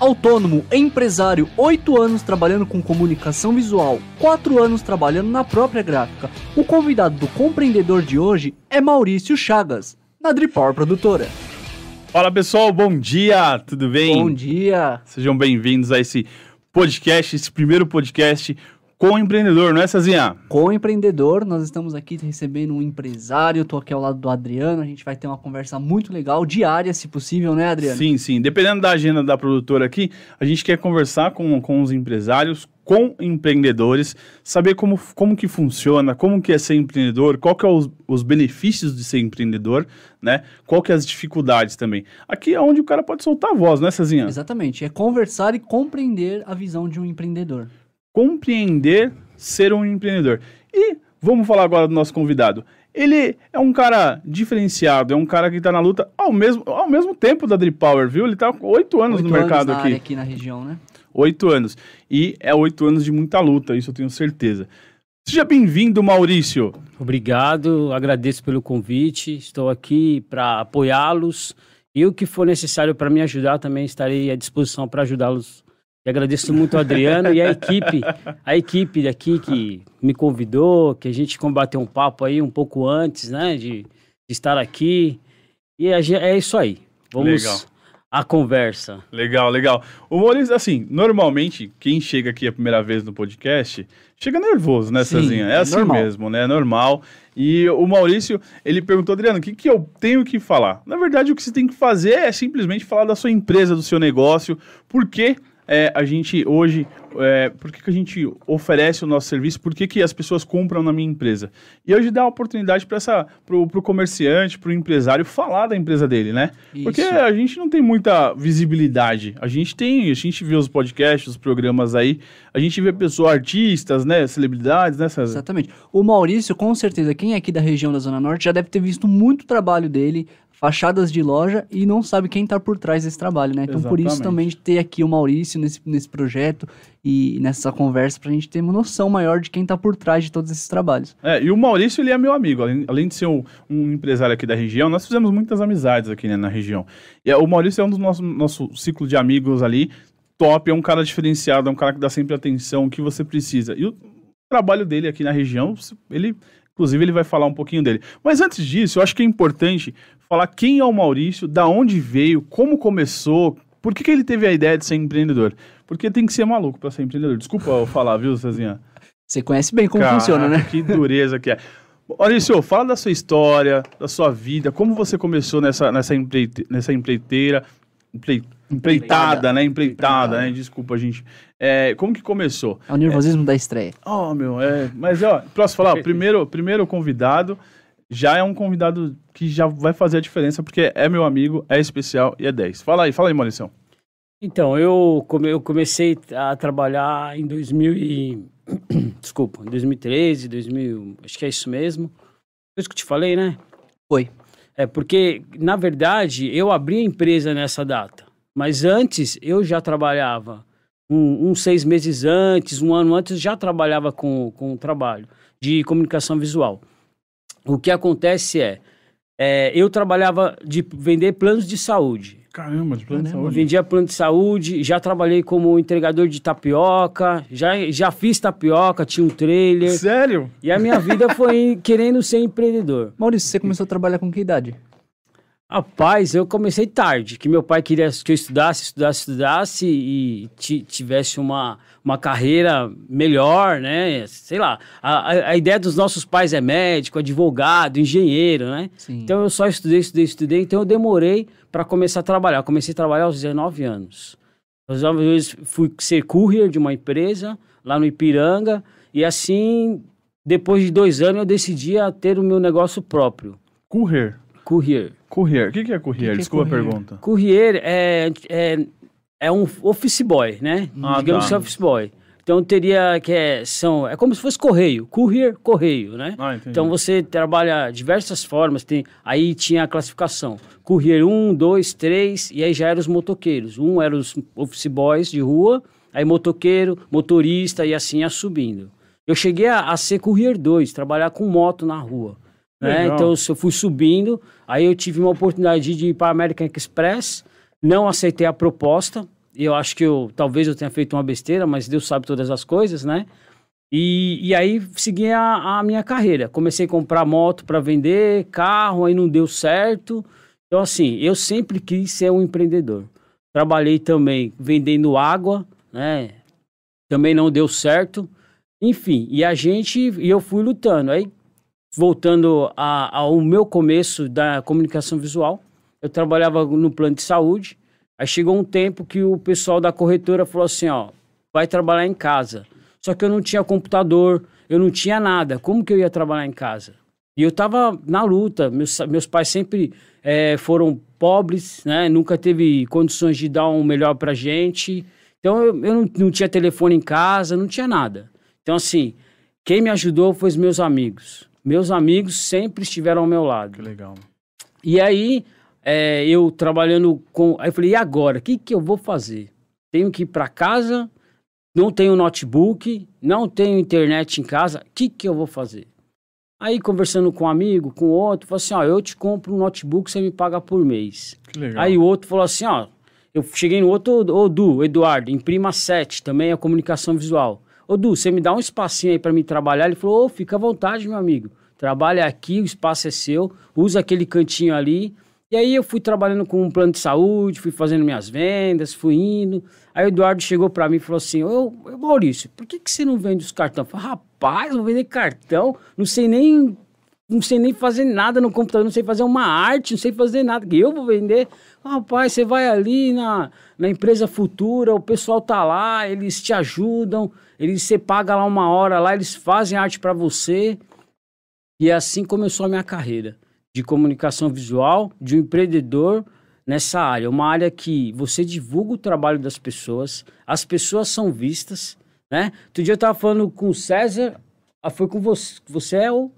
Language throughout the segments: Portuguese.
Autônomo, empresário, 8 anos trabalhando com comunicação visual, 4 anos trabalhando na própria gráfica. O convidado do compreendedor de hoje é Maurício Chagas, na Dripor Produtora. Fala pessoal, bom dia, tudo bem? Bom dia. Sejam bem-vindos a esse podcast, esse primeiro podcast com o empreendedor, não é, Cezinha? Com o empreendedor, nós estamos aqui recebendo um empresário, tô aqui ao lado do Adriano, a gente vai ter uma conversa muito legal, diária, se possível, né, Adriano? Sim, sim. Dependendo da agenda da produtora aqui, a gente quer conversar com, com os empresários, com empreendedores, saber como, como que funciona, como que é ser empreendedor, qual que é os, os benefícios de ser empreendedor, né? Qual que é as dificuldades também. Aqui é onde o cara pode soltar a voz, né, Cezinha? Exatamente, é conversar e compreender a visão de um empreendedor compreender ser um empreendedor. E vamos falar agora do nosso convidado. Ele é um cara diferenciado, é um cara que está na luta ao mesmo, ao mesmo tempo da Drip Power, viu? Ele está com oito anos oito no mercado anos aqui. aqui na região, né? Oito anos. E é oito anos de muita luta, isso eu tenho certeza. Seja bem-vindo, Maurício. Obrigado, agradeço pelo convite. Estou aqui para apoiá-los e o que for necessário para me ajudar também estarei à disposição para ajudá-los e agradeço muito ao Adriano e a equipe, a equipe daqui que me convidou, que a gente combateu um papo aí um pouco antes, né, de, de estar aqui. E a, é isso aí. Vamos legal. à conversa. Legal, legal. O Maurício, assim, normalmente, quem chega aqui a primeira vez no podcast, chega nervoso, né, Cezinha? É assim normal. mesmo, né? É normal. E o Maurício, ele perguntou, Adriano, o que, que eu tenho que falar? Na verdade, o que você tem que fazer é simplesmente falar da sua empresa, do seu negócio, porque é, a gente hoje, é, por que, que a gente oferece o nosso serviço, por que, que as pessoas compram na minha empresa. E hoje dá a oportunidade para o comerciante, para o empresário falar da empresa dele, né? Isso. Porque a gente não tem muita visibilidade. A gente tem, a gente vê os podcasts, os programas aí, a gente vê pessoas, artistas, né, celebridades, né, César? Exatamente. O Maurício, com certeza, quem é aqui da região da Zona Norte já deve ter visto muito trabalho dele fachadas de loja e não sabe quem está por trás desse trabalho, né? Então, Exatamente. por isso também de ter aqui o Maurício nesse, nesse projeto e nessa conversa para a gente ter uma noção maior de quem está por trás de todos esses trabalhos. É, e o Maurício, ele é meu amigo. Além, além de ser um, um, empresário aqui da região, nós fizemos muitas amizades aqui né, na região. E é, o Maurício é um dos nossos nosso ciclo de amigos ali, top, é um cara diferenciado, é um cara que dá sempre atenção, que você precisa. E o trabalho dele aqui na região, ele Inclusive, ele vai falar um pouquinho dele. Mas antes disso, eu acho que é importante falar quem é o Maurício, da onde veio, como começou, por que, que ele teve a ideia de ser empreendedor. Porque tem que ser maluco para ser empreendedor. Desculpa eu falar, viu, Cezinha? Você conhece bem como Caraca, funciona, né? Que dureza que é. Maurício, fala da sua história, da sua vida, como você começou nessa, nessa, empreite, nessa empreiteira, empreiteira Empreitada, né? Empreitada, né? Desculpa, gente. É, como que começou? É o nervosismo é... da estreia. Oh, meu, é. Mas, ó, posso falar? primeiro, primeiro convidado já é um convidado que já vai fazer a diferença, porque é meu amigo, é especial e é 10. Fala aí, fala aí, Maurício. Então, eu, come, eu comecei a trabalhar em 2000 e... Desculpa, em 2013, 2000... Acho que é isso mesmo. Foi isso que eu te falei, né? Foi. É, porque, na verdade, eu abri a empresa nessa data. Mas antes eu já trabalhava, um, uns seis meses antes, um ano antes, já trabalhava com, com o trabalho de comunicação visual. O que acontece é, é eu trabalhava de vender planos de saúde. Caramba, de plano de saúde. Vendia plano de saúde, já trabalhei como entregador de tapioca, já, já fiz tapioca, tinha um trailer. Sério? E a minha vida foi querendo ser empreendedor. Maurício, você começou a trabalhar com que idade? Rapaz, eu comecei tarde, que meu pai queria que eu estudasse, estudasse, estudasse e tivesse uma, uma carreira melhor, né? Sei lá, a, a ideia dos nossos pais é médico, advogado, engenheiro, né? Sim. Então eu só estudei, estudei, estudei, então eu demorei para começar a trabalhar. Eu comecei a trabalhar aos 19 anos. Aos 19 anos fui ser courier de uma empresa lá no Ipiranga e assim, depois de dois anos eu decidi ter o meu negócio próprio. Courier? Courier. Courier. O que, que é courier? Que Desculpa que é courier? a pergunta. Courier é, é, é um office boy, né? Ah, Digamos tá. que é office boy. Então teria que é, são é como se fosse correio, courier, correio, né? Ah, então você trabalha diversas formas, tem aí tinha a classificação, courier 1, 2, 3 e aí já eram os motoqueiros. Um eram os office boys de rua, aí motoqueiro, motorista e assim ia subindo. Eu cheguei a, a ser courier 2, trabalhar com moto na rua. Né? Então eu fui subindo, aí eu tive uma oportunidade de ir para a American Express, não aceitei a proposta, eu acho que eu talvez eu tenha feito uma besteira, mas Deus sabe todas as coisas, né? E, e aí segui a, a minha carreira. Comecei a comprar moto para vender, carro, aí não deu certo. Então, assim, eu sempre quis ser um empreendedor. Trabalhei também vendendo água, né? Também não deu certo. Enfim, e a gente, e eu fui lutando. Aí, voltando a, ao meu começo da comunicação visual, eu trabalhava no plano de saúde. Aí chegou um tempo que o pessoal da corretora falou assim: ó, vai trabalhar em casa. Só que eu não tinha computador, eu não tinha nada. Como que eu ia trabalhar em casa? E eu tava na luta. Meus, meus pais sempre é, foram pobres, né? Nunca teve condições de dar um melhor pra gente. Então eu, eu não, não tinha telefone em casa, não tinha nada. Então, assim, quem me ajudou foi os meus amigos. Meus amigos sempre estiveram ao meu lado. Que legal. E aí, é, eu trabalhando com. Aí eu falei, e agora? O que, que eu vou fazer? Tenho que ir para casa, não tenho notebook, não tenho internet em casa, o que, que eu vou fazer? Aí, conversando com um amigo, com outro, falou assim: ó, eu te compro um notebook, você me paga por mês. Que legal. Aí o outro falou assim: ó, eu cheguei no outro, ô Du, Eduardo, imprima 7, também é comunicação visual. Ô Du, você me dá um espacinho aí para mim trabalhar? Ele falou: ô, fica à vontade, meu amigo. Trabalha aqui, o espaço é seu, usa aquele cantinho ali. E aí eu fui trabalhando com um plano de saúde, fui fazendo minhas vendas, fui indo. Aí o Eduardo chegou para mim e falou assim: Ô, Maurício, por que, que você não vende os cartões? Eu falei, rapaz, vou vender cartão, não sei nem. Não sei nem fazer nada no computador, não sei fazer uma arte, não sei fazer nada. Eu vou vender. Rapaz, você vai ali na, na empresa futura, o pessoal tá lá, eles te ajudam, eles você paga lá uma hora lá, eles fazem arte para você. E assim começou a minha carreira de comunicação visual, de um empreendedor nessa área. Uma área que você divulga o trabalho das pessoas, as pessoas são vistas, né? Outro dia eu tava falando com o César, ah, foi com você, você é o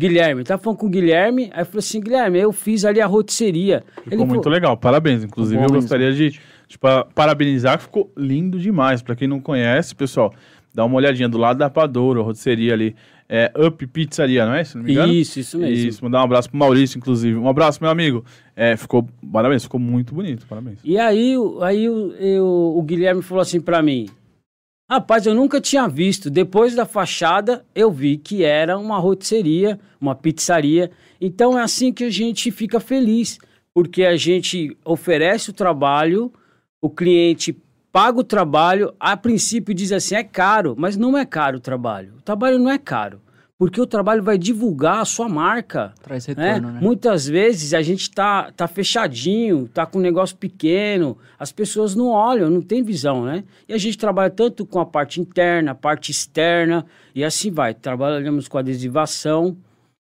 Guilherme, tava falando com o Guilherme, aí falou assim, Guilherme, eu fiz ali a rotisseria. Ficou Ele muito falou, legal, parabéns. Inclusive, eu gostaria de, de parabenizar, ficou lindo demais. Para quem não conhece, pessoal, dá uma olhadinha do lado da Padouro, a rotisseria ali é, Up Pizzaria, não é? Se não me engano. Isso, isso mesmo. Isso, mandar um abraço pro Maurício, inclusive. Um abraço, meu amigo. É, ficou, parabéns, ficou muito bonito, parabéns. E aí, aí eu, eu, o Guilherme falou assim para mim, rapaz, eu nunca tinha visto, depois da fachada, eu vi que era uma rotisseria, uma pizzaria, então é assim que a gente fica feliz, porque a gente oferece o trabalho, o cliente paga o trabalho, a princípio diz assim, é caro, mas não é caro o trabalho. O trabalho não é caro, porque o trabalho vai divulgar a sua marca. Traz retorno, né? né? Muitas vezes a gente tá, tá fechadinho, tá com um negócio pequeno, as pessoas não olham, não tem visão, né? E a gente trabalha tanto com a parte interna, a parte externa, e assim vai. Trabalhamos com adesivação.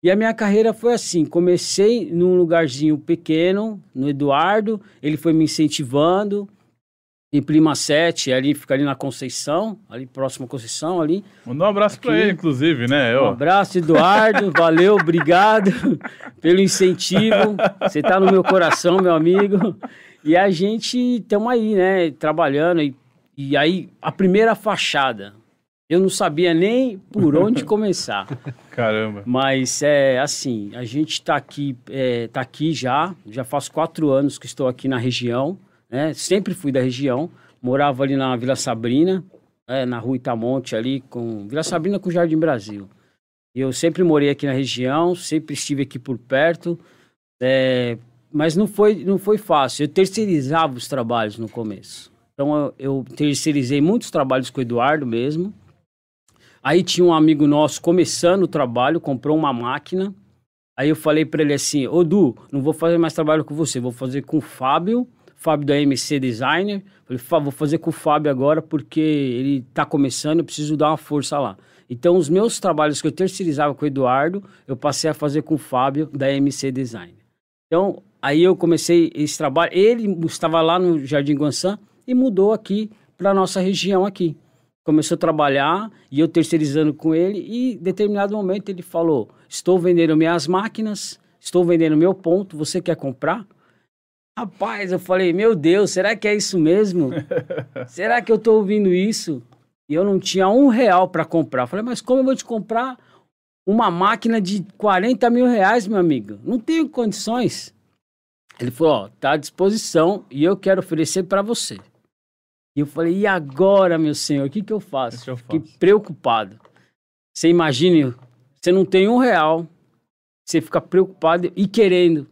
E a minha carreira foi assim: comecei num lugarzinho pequeno, no Eduardo, ele foi me incentivando em Prima 7, ali fica ali na Conceição, ali próximo à Conceição, ali. Mandar um abraço para ele, inclusive, né? Um abraço, Eduardo, valeu, obrigado pelo incentivo. Você tá no meu coração, meu amigo. E a gente estamos aí, né, trabalhando. E, e aí, a primeira fachada, eu não sabia nem por onde começar. Caramba. Mas é assim, a gente está aqui, é, tá aqui já, já faz quatro anos que estou aqui na região né? Sempre fui da região, morava ali na Vila Sabrina, é, na rua Itamonte ali, com Vila Sabrina com Jardim Brasil. E eu sempre morei aqui na região, sempre estive aqui por perto, é, mas não foi, não foi fácil. Eu terceirizava os trabalhos no começo. Então eu, eu terceirizei muitos trabalhos com o Eduardo mesmo. Aí tinha um amigo nosso começando o trabalho, comprou uma máquina. Aí eu falei para ele assim: Ô Du, não vou fazer mais trabalho com você, vou fazer com o Fábio Fábio da MC Designer. Falei, vou fazer com o Fábio agora porque ele está começando, eu preciso dar uma força lá. Então, os meus trabalhos que eu terceirizava com o Eduardo, eu passei a fazer com o Fábio da MC Designer. Então, aí eu comecei esse trabalho. Ele estava lá no Jardim Guançã e mudou aqui para nossa região aqui. Começou a trabalhar e eu terceirizando com ele e em determinado momento ele falou: "Estou vendendo minhas máquinas, estou vendendo meu ponto, você quer comprar?" Rapaz, eu falei, meu Deus, será que é isso mesmo? será que eu tô ouvindo isso? E eu não tinha um real para comprar. Eu falei, mas como eu vou te comprar uma máquina de 40 mil reais, meu amigo? Não tenho condições. Ele falou, ó, tá à disposição e eu quero oferecer para você. E eu falei, e agora, meu senhor, o que, que eu faço? Que eu Fiquei preocupado. Você imagine, você não tem um real, você fica preocupado e querendo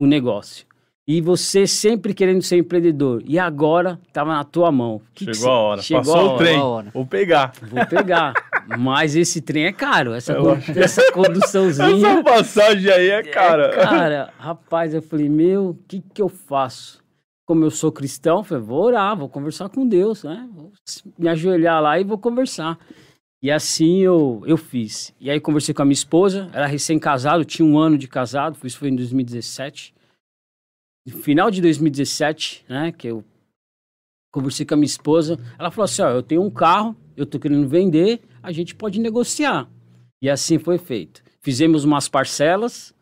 o negócio. E você sempre querendo ser empreendedor. E agora estava na tua mão. Que Chegou que a hora. Chegou Passou a hora. o trem. Hora. Vou pegar. Vou pegar. Mas esse trem é caro. Essa, eu... essa conduçãozinha. essa passagem aí é cara. É cara, rapaz, eu falei, meu, o que, que eu faço? Como eu sou cristão, eu falei, vou orar, vou conversar com Deus, né? Vou me ajoelhar lá e vou conversar. E assim eu, eu fiz. E aí conversei com a minha esposa, era recém-casado, tinha um ano de casado, isso foi em 2017 final de 2017, né, que eu conversei com a minha esposa, ela falou assim, ó, eu tenho um carro, eu tô querendo vender, a gente pode negociar. E assim foi feito. Fizemos umas parcelas,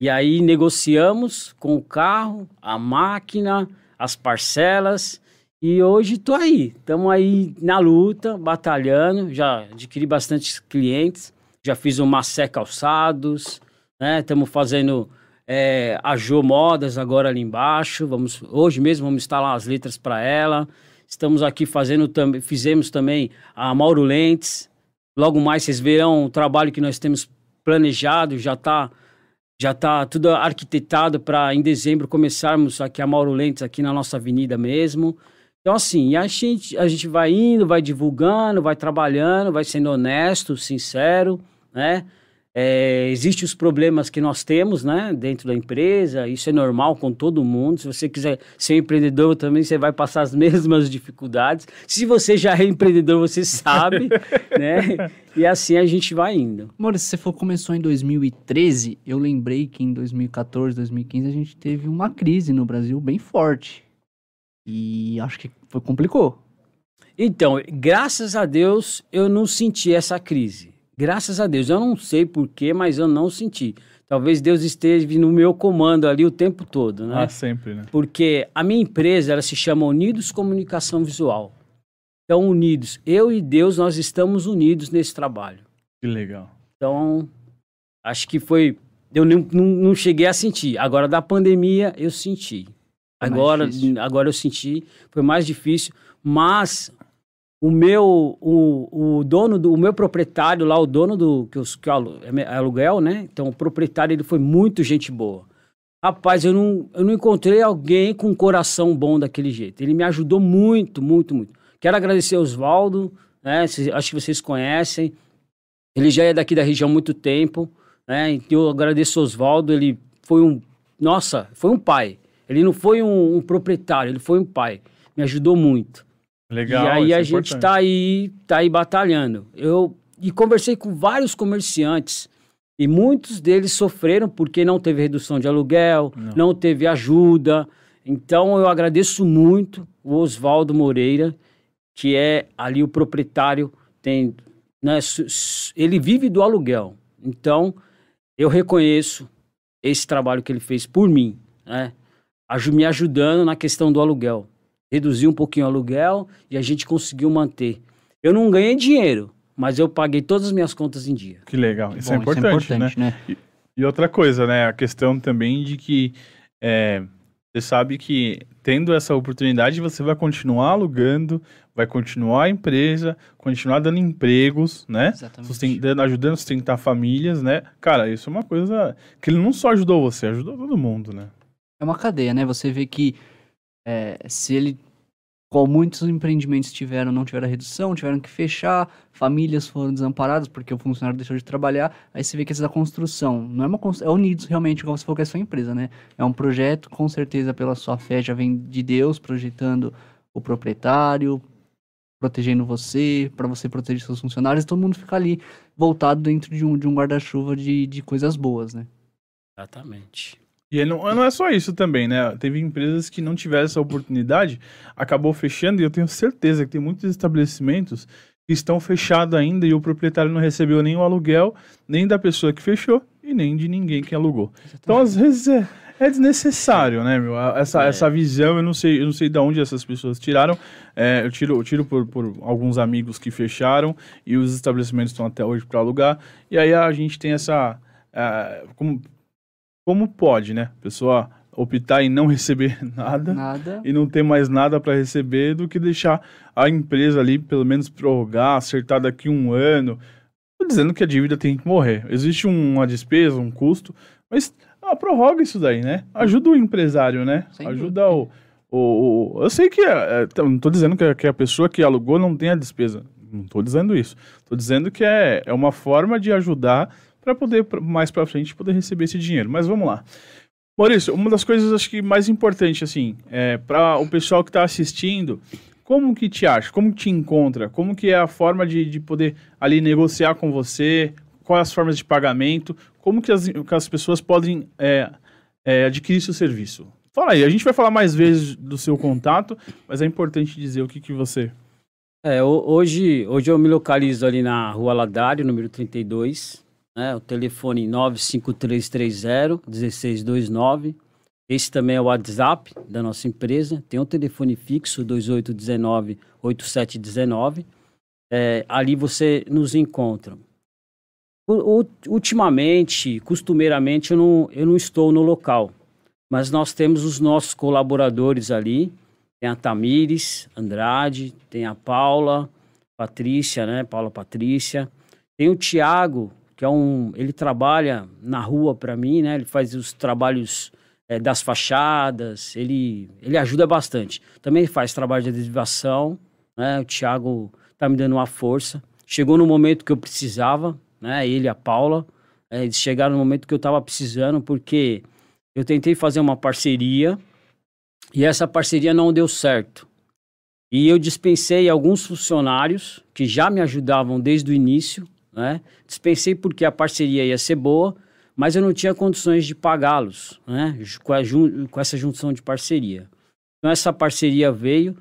e aí negociamos com o carro, a máquina, as parcelas, e hoje tô aí. Estamos aí na luta, batalhando, já adquiri bastante clientes, já fiz o Macé Calçados, né, estamos fazendo é, a Jo Modas agora ali embaixo. Vamos, hoje mesmo vamos instalar as letras para ela. Estamos aqui fazendo também, fizemos também a Mauro Lentes. Logo mais vocês verão o trabalho que nós temos planejado, já está já tá tudo arquitetado para em dezembro começarmos aqui a Mauro Lentes aqui na nossa avenida mesmo. Então assim, a gente a gente vai indo, vai divulgando, vai trabalhando, vai sendo honesto, sincero, né? É, Existem os problemas que nós temos, né, dentro da empresa, isso é normal com todo mundo. Se você quiser ser empreendedor também, você vai passar as mesmas dificuldades. Se você já é empreendedor, você sabe, né? E assim a gente vai indo. Maurício, se você for começou em 2013, eu lembrei que em 2014, 2015 a gente teve uma crise no Brasil bem forte. E acho que foi, complicou. Então, graças a Deus, eu não senti essa crise Graças a Deus. Eu não sei porquê, mas eu não senti. Talvez Deus esteja no meu comando ali o tempo todo, né? Ah, sempre, né? Porque a minha empresa, ela se chama Unidos Comunicação Visual. Então, unidos. Eu e Deus, nós estamos unidos nesse trabalho. Que legal. Então, acho que foi... Eu não, não, não cheguei a sentir. Agora, da pandemia, eu senti. agora, agora eu senti. Foi mais difícil. Mas o meu o, o dono do o meu proprietário lá o dono do que, os, que é, é aluguel né? Então o proprietário ele foi muito gente boa. Rapaz eu não eu não encontrei alguém com um coração bom daquele jeito. Ele me ajudou muito muito muito. Quero agradecer ao Oswaldo né? Acho que vocês conhecem. Ele já é daqui da região há muito tempo né? Então eu agradeço ao Oswaldo ele foi um nossa foi um pai. Ele não foi um, um proprietário ele foi um pai. Me ajudou muito Legal. E aí a é gente está aí, tá aí batalhando. Eu e conversei com vários comerciantes e muitos deles sofreram porque não teve redução de aluguel, não, não teve ajuda. Então eu agradeço muito o Oswaldo Moreira, que é ali o proprietário, tem, né, ele vive do aluguel. Então eu reconheço esse trabalho que ele fez por mim, né, me ajudando na questão do aluguel reduziu um pouquinho o aluguel e a gente conseguiu manter. Eu não ganhei dinheiro, mas eu paguei todas as minhas contas em dia. Que legal, isso, Bom, é, importante, isso é importante, né? né? E, e, outra coisa, né? A questão também de que é, você sabe que tendo essa oportunidade você vai continuar alugando, vai continuar a empresa, continuar dando empregos, né? Sustentando, ajudando a sustentar famílias, né? Cara, isso é uma coisa que ele não só ajudou você, ajudou todo mundo, né? É uma cadeia, né? Você vê que é, se ele, como muitos empreendimentos tiveram, não tiveram redução, tiveram que fechar, famílias foram desamparadas porque o funcionário deixou de trabalhar, aí você vê que essa construção não é uma é unidos realmente, como se for que é sua empresa, né? É um projeto, com certeza, pela sua fé, já vem de Deus, projetando o proprietário, protegendo você, para você proteger seus funcionários, todo mundo fica ali voltado dentro de um, de um guarda-chuva de, de coisas boas, né? Exatamente. E não, não é só isso também, né? Teve empresas que não tiveram essa oportunidade, acabou fechando, e eu tenho certeza que tem muitos estabelecimentos que estão fechados ainda e o proprietário não recebeu nem o aluguel, nem da pessoa que fechou e nem de ninguém que alugou. Exatamente. Então, às vezes, é, é desnecessário, né, meu? Essa, é. essa visão, eu não sei, eu não sei de onde essas pessoas tiraram. É, eu tiro, eu tiro por, por alguns amigos que fecharam e os estabelecimentos estão até hoje para alugar. E aí a gente tem essa. Uh, como como pode, né? A pessoa optar em não receber nada, nada. e não ter mais nada para receber do que deixar a empresa ali, pelo menos prorrogar, acertar daqui um ano. Estou dizendo que a dívida tem que morrer. Existe uma despesa, um custo, mas ah, prorroga isso daí, né? Ajuda o empresário, né? Sem Ajuda o, o, o, Eu sei que. É, é, não estou dizendo que, a, que a pessoa que alugou não tem a despesa. Não estou dizendo isso. Estou dizendo que é, é uma forma de ajudar para poder, mais para frente, poder receber esse dinheiro. Mas vamos lá. Maurício, uma das coisas acho que mais importante, assim, é, para o pessoal que está assistindo, como que te acha? Como te encontra? Como que é a forma de, de poder ali negociar com você? Quais as formas de pagamento? Como que as, que as pessoas podem é, é, adquirir seu serviço? Fala aí, a gente vai falar mais vezes do seu contato, mas é importante dizer o que, que você... É, hoje, hoje eu me localizo ali na Rua Ladário, número 32, né? O telefone 95330-1629. Esse também é o WhatsApp da nossa empresa. Tem um telefone fixo, 2819-8719. É, ali você nos encontra. U ultimamente, costumeiramente, eu não, eu não estou no local. Mas nós temos os nossos colaboradores ali. Tem a Tamires Andrade, tem a Paula, Patrícia, né? Paula Patrícia. Tem o Tiago, que é um. Ele trabalha na rua para mim, né? Ele faz os trabalhos é, das fachadas, ele, ele ajuda bastante. Também faz trabalho de adesivação, né? O Thiago tá me dando uma força. Chegou no momento que eu precisava, né? Ele e a Paula. É, eles chegaram no momento que eu estava precisando, porque eu tentei fazer uma parceria e essa parceria não deu certo. E eu dispensei alguns funcionários que já me ajudavam desde o início né? Dispensei porque a parceria ia ser boa, mas eu não tinha condições de pagá-los né? com, com, essa junção de parceria. Então, essa parceria veio,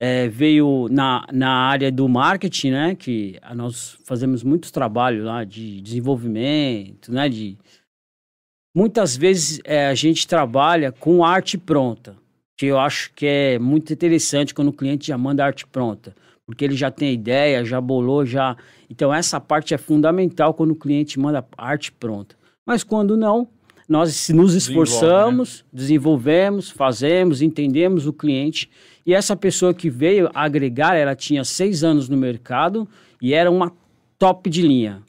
é, veio na, na área do marketing, né? que nós fazemos muito trabalho lá de desenvolvimento, né? de... Muitas vezes é, a gente trabalha com arte pronta, que eu acho que é muito interessante quando o cliente já manda arte pronta porque ele já tem ideia, já bolou, já. Então, essa parte é fundamental quando o cliente manda arte pronta. Mas quando não, nós nos esforçamos, né? desenvolvemos, fazemos, entendemos o cliente. E essa pessoa que veio agregar, ela tinha seis anos no mercado e era uma top de linha.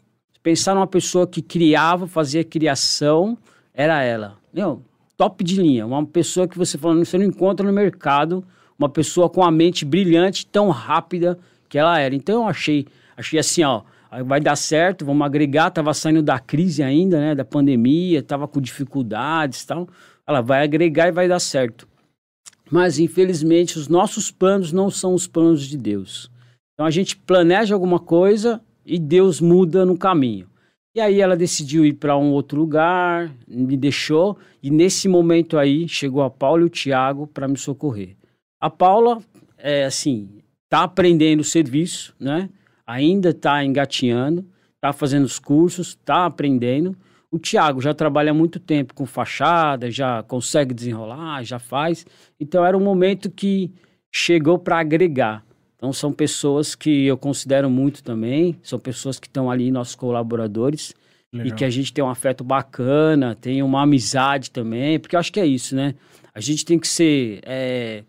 Pensar numa pessoa que criava, fazia criação, era ela. Meu, top de linha. Uma pessoa que você falando, você não encontra no mercado uma pessoa com a mente brilhante, tão rápida que ela era. Então eu achei, achei assim, ó, vai dar certo, vamos agregar, tava saindo da crise ainda, né, da pandemia, tava com dificuldades, tal. Ela vai agregar e vai dar certo. Mas infelizmente os nossos planos não são os planos de Deus. Então a gente planeja alguma coisa e Deus muda no caminho. E aí ela decidiu ir para um outro lugar, me deixou, e nesse momento aí chegou a Paulo e o Tiago para me socorrer. A Paula, é, assim, tá aprendendo o serviço, né? Ainda está engatinhando, está fazendo os cursos, está aprendendo. O Tiago já trabalha há muito tempo com fachada, já consegue desenrolar, já faz. Então era um momento que chegou para agregar. Então são pessoas que eu considero muito também, são pessoas que estão ali, nossos colaboradores, Legal. e que a gente tem um afeto bacana, tem uma amizade também, porque eu acho que é isso, né? A gente tem que ser. É,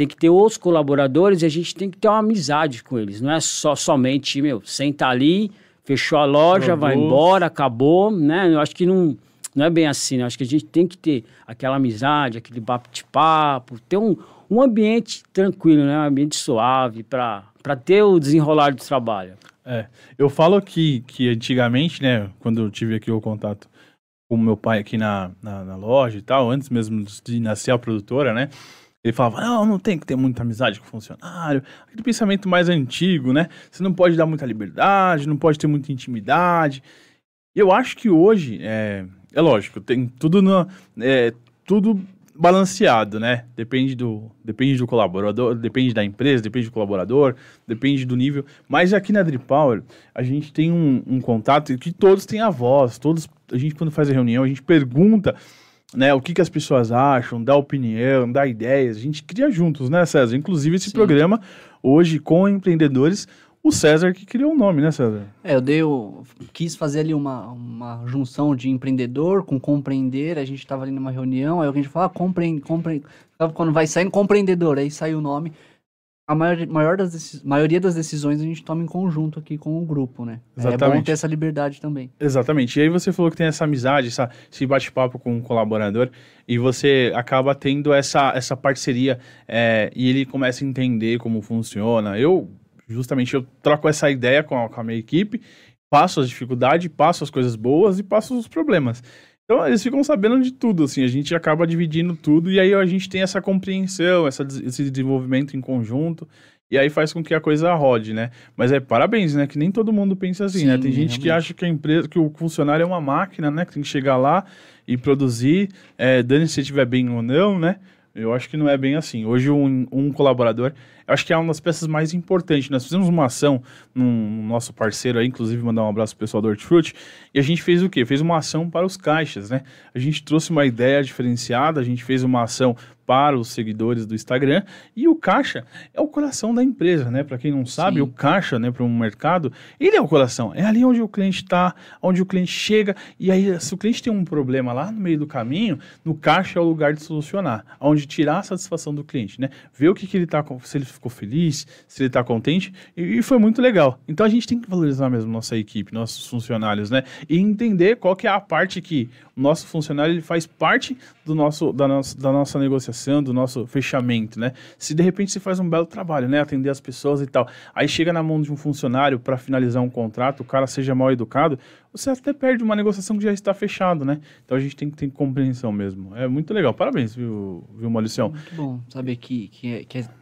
tem que ter os colaboradores e a gente tem que ter uma amizade com eles. Não é só somente, meu, senta ali, fechou a loja, vai embora, acabou, né? Eu acho que não, não é bem assim, né? Eu acho que a gente tem que ter aquela amizade, aquele bate-papo, ter um, um ambiente tranquilo, né? Um ambiente suave para ter o desenrolar do trabalho. É, eu falo que, que antigamente, né, quando eu tive aqui o contato com meu pai aqui na, na, na loja e tal, antes mesmo de nascer a produtora, né, ele falava, não, não tem que ter muita amizade com o funcionário. Aquele pensamento mais antigo, né? Você não pode dar muita liberdade, não pode ter muita intimidade. Eu acho que hoje, é, é lógico, tem tudo, no, é, tudo balanceado, né? Depende do, depende do colaborador, depende da empresa, depende do colaborador, depende do nível. Mas aqui na Drip Power, a gente tem um, um contato que todos têm a voz, todos, a gente quando faz a reunião, a gente pergunta né, o que, que as pessoas acham, dá opinião, dá ideias. A gente cria juntos, né, César? Inclusive esse Sim. programa, hoje, com empreendedores, o César que criou o nome, né, César? É, eu dei o, quis fazer ali uma, uma junção de empreendedor com compreender. A gente estava ali numa reunião, aí alguém falou, ah, compreende, compreende. Quando vai saindo, compreendedor, aí saiu o nome a maior, maior das maioria das decisões a gente toma em conjunto aqui com o grupo, né? Exatamente. É bom ter essa liberdade também. Exatamente. E aí você falou que tem essa amizade, essa, esse bate-papo com um colaborador, e você acaba tendo essa, essa parceria é, e ele começa a entender como funciona. Eu, justamente, eu troco essa ideia com a, com a minha equipe, passo as dificuldades, passo as coisas boas e passo os problemas. Então eles ficam sabendo de tudo, assim, a gente acaba dividindo tudo e aí a gente tem essa compreensão, essa, esse desenvolvimento em conjunto. E aí faz com que a coisa rode, né? Mas é parabéns, né? Que nem todo mundo pensa assim, Sim, né? Tem gente realmente. que acha que a empresa, que o funcionário é uma máquina, né? Que tem que chegar lá e produzir, é, dane se estiver bem ou não, né? Eu acho que não é bem assim. Hoje um, um colaborador acho que é uma das peças mais importantes. Nós fizemos uma ação no nosso parceiro aí, inclusive mandar um abraço pro pessoal do Hortifruti, e a gente fez o quê? Fez uma ação para os caixas, né? A gente trouxe uma ideia diferenciada, a gente fez uma ação para os seguidores do Instagram. E o caixa é o coração da empresa, né? Para quem não sabe, Sim. o caixa, né, para um mercado, ele é o coração. É ali onde o cliente está, onde o cliente chega. E aí, se o cliente tem um problema lá no meio do caminho, no caixa é o lugar de solucionar, onde tirar a satisfação do cliente, né? Ver o que, que ele tá, se ele ficou feliz, se ele está contente. E, e, foi muito legal. Então a gente tem que valorizar mesmo nossa equipe, nossos funcionários, né? E entender qual que é a parte que o nosso funcionário ele faz parte do nosso, da, nossa, da nossa negociação, do nosso fechamento, né? Se de repente você faz um belo trabalho, né? Atender as pessoas e tal. Aí chega na mão de um funcionário para finalizar um contrato, o cara seja mal educado, você até perde uma negociação que já está fechada, né? Então a gente tem que ter compreensão mesmo. É muito legal. Parabéns, viu, viu Maurício? Muito bom saber que, que, é, que é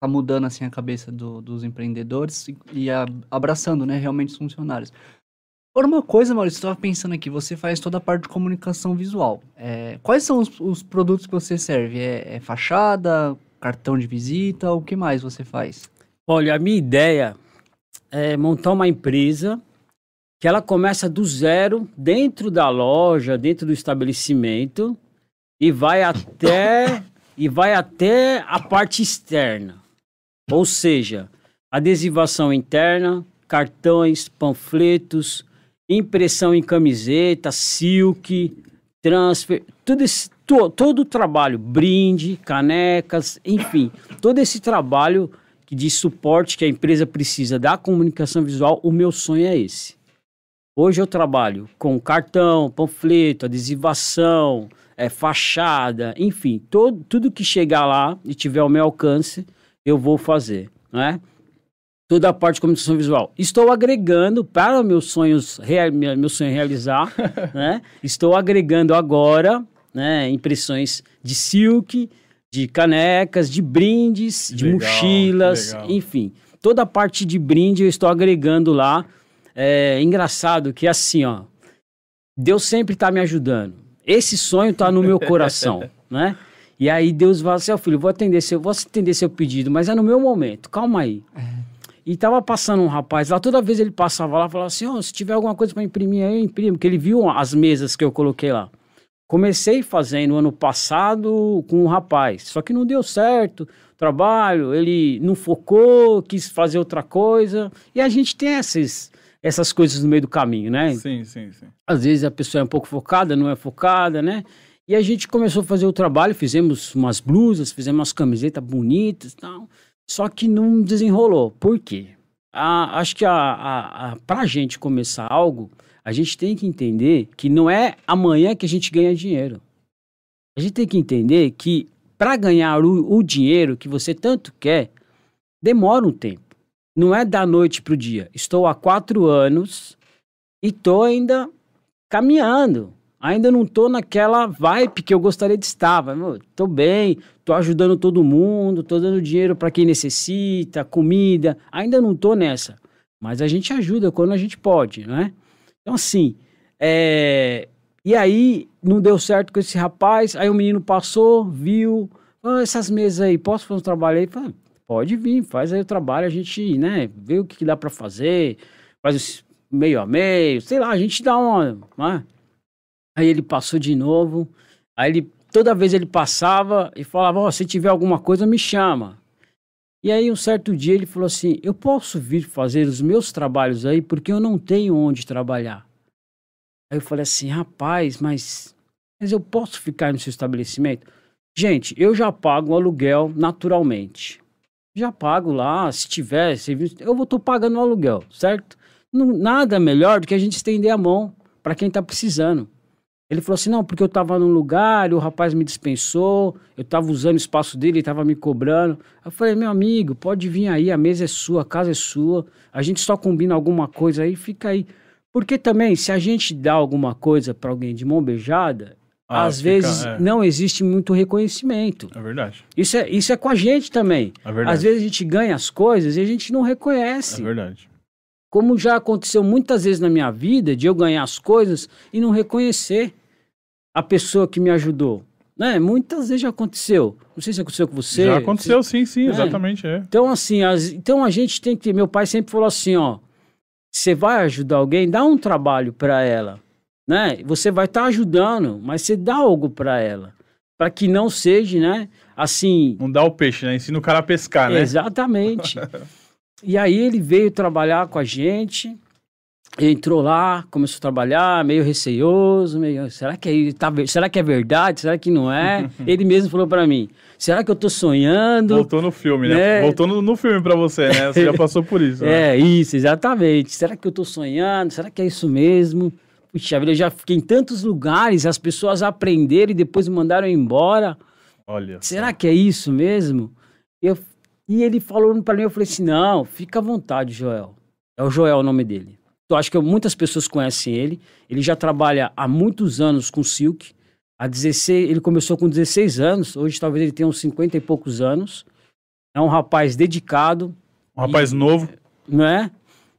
tá mudando assim a cabeça do, dos empreendedores e, e a, abraçando, né, realmente os funcionários. Por uma coisa, Maurício, estava pensando aqui, você faz toda a parte de comunicação visual. É, quais são os, os, produtos que você serve? É, é, fachada, cartão de visita, o que mais você faz? Olha, a minha ideia é montar uma empresa que ela começa do zero dentro da loja, dentro do estabelecimento e vai até e vai até a parte externa. Ou seja, adesivação interna, cartões, panfletos, impressão em camiseta, silk, transfer, tudo esse, to, todo o trabalho, brinde, canecas, enfim, todo esse trabalho de suporte que a empresa precisa da comunicação visual, o meu sonho é esse. Hoje eu trabalho com cartão, panfleto, adesivação, é, fachada, enfim, todo, tudo que chegar lá e tiver ao meu alcance, eu vou fazer, né? Toda a parte de comunicação visual. Estou agregando para meus sonhos, real, meu sonho realizar, né? Estou agregando agora, né, impressões de silk, de canecas, de brindes, de legal, mochilas, enfim. Toda a parte de brinde eu estou agregando lá. É engraçado que assim, ó, Deus sempre está me ajudando esse sonho está no meu coração, né? E aí Deus fala assim, oh, filho, vou atender seu, vou atender seu pedido, mas é no meu momento, calma aí. É. E tava passando um rapaz lá, toda vez ele passava lá, falava assim, ó, oh, se tiver alguma coisa para imprimir aí, imprime, porque ele viu as mesas que eu coloquei lá. Comecei fazendo ano passado com um rapaz, só que não deu certo o trabalho, ele não focou, quis fazer outra coisa, e a gente tem esses essas coisas no meio do caminho, né? Sim, sim, sim. Às vezes a pessoa é um pouco focada, não é focada, né? E a gente começou a fazer o trabalho, fizemos umas blusas, fizemos umas camisetas bonitas tal. Só que não desenrolou. Por quê? A, acho que a, a, a, pra gente começar algo, a gente tem que entender que não é amanhã que a gente ganha dinheiro. A gente tem que entender que para ganhar o, o dinheiro que você tanto quer, demora um tempo. Não é da noite para o dia. Estou há quatro anos e estou ainda caminhando. Ainda não estou naquela vibe que eu gostaria de estar. Estou bem, estou ajudando todo mundo, estou dando dinheiro para quem necessita, comida. Ainda não estou nessa. Mas a gente ajuda quando a gente pode, né? Então, assim, é... e aí não deu certo com esse rapaz. Aí o menino passou, viu, ah, essas mesas aí, posso fazer um trabalho aí? Falei, Pode vir, faz aí o trabalho, a gente, né, vê o que, dá para fazer, faz meio a meio, sei lá, a gente dá uma. Né? Aí ele passou de novo, aí ele, toda vez ele passava e falava: oh, se tiver alguma coisa, me chama. E aí, um certo dia, ele falou assim: Eu posso vir fazer os meus trabalhos aí porque eu não tenho onde trabalhar. Aí eu falei assim: Rapaz, mas, mas eu posso ficar no seu estabelecimento? Gente, eu já pago o aluguel naturalmente. Já pago lá, se tiver serviço, eu vou estou pagando o aluguel, certo? Não, nada melhor do que a gente estender a mão para quem está precisando. Ele falou assim: não, porque eu estava num lugar, o rapaz me dispensou, eu estava usando o espaço dele, ele estava me cobrando. Eu falei: meu amigo, pode vir aí, a mesa é sua, a casa é sua, a gente só combina alguma coisa aí, fica aí. Porque também, se a gente dá alguma coisa para alguém de mão beijada, ah, às fica, vezes é. não existe muito reconhecimento. É verdade. Isso é, isso é com a gente também. É verdade. Às vezes a gente ganha as coisas e a gente não reconhece. É verdade. Como já aconteceu muitas vezes na minha vida, de eu ganhar as coisas e não reconhecer a pessoa que me ajudou. Né? Muitas vezes já aconteceu. Não sei se aconteceu com você. Já aconteceu, sim, sim, é. exatamente. É. Então, assim, as, então a gente tem que. Meu pai sempre falou assim: ó, você vai ajudar alguém, dá um trabalho para ela. Né? Você vai estar tá ajudando, mas você dá algo para ela. Para que não seja, né? Assim. Não dá o peixe, né? Ensina o cara a pescar, né? Exatamente. E aí ele veio trabalhar com a gente, entrou lá, começou a trabalhar, meio receioso, meio, será que é, tá, será que é verdade? Será que não é? ele mesmo falou para mim, será que eu tô sonhando? Voltou no filme, né? né? Voltou no, no filme para você, né? Você já passou por isso. Né? É, isso, exatamente. Será que eu tô sonhando? Será que é isso mesmo? Puxa vida, eu já fiquei em tantos lugares, as pessoas aprenderam e depois me mandaram embora. Olha. Será que é isso mesmo? Eu e ele falou para mim, eu falei assim: não, fica à vontade, Joel. É o Joel o nome dele. Eu acho que muitas pessoas conhecem ele. Ele já trabalha há muitos anos com Silk. Há 16, ele começou com 16 anos, hoje talvez ele tenha uns 50 e poucos anos. É um rapaz dedicado. Um rapaz e, novo. Não é?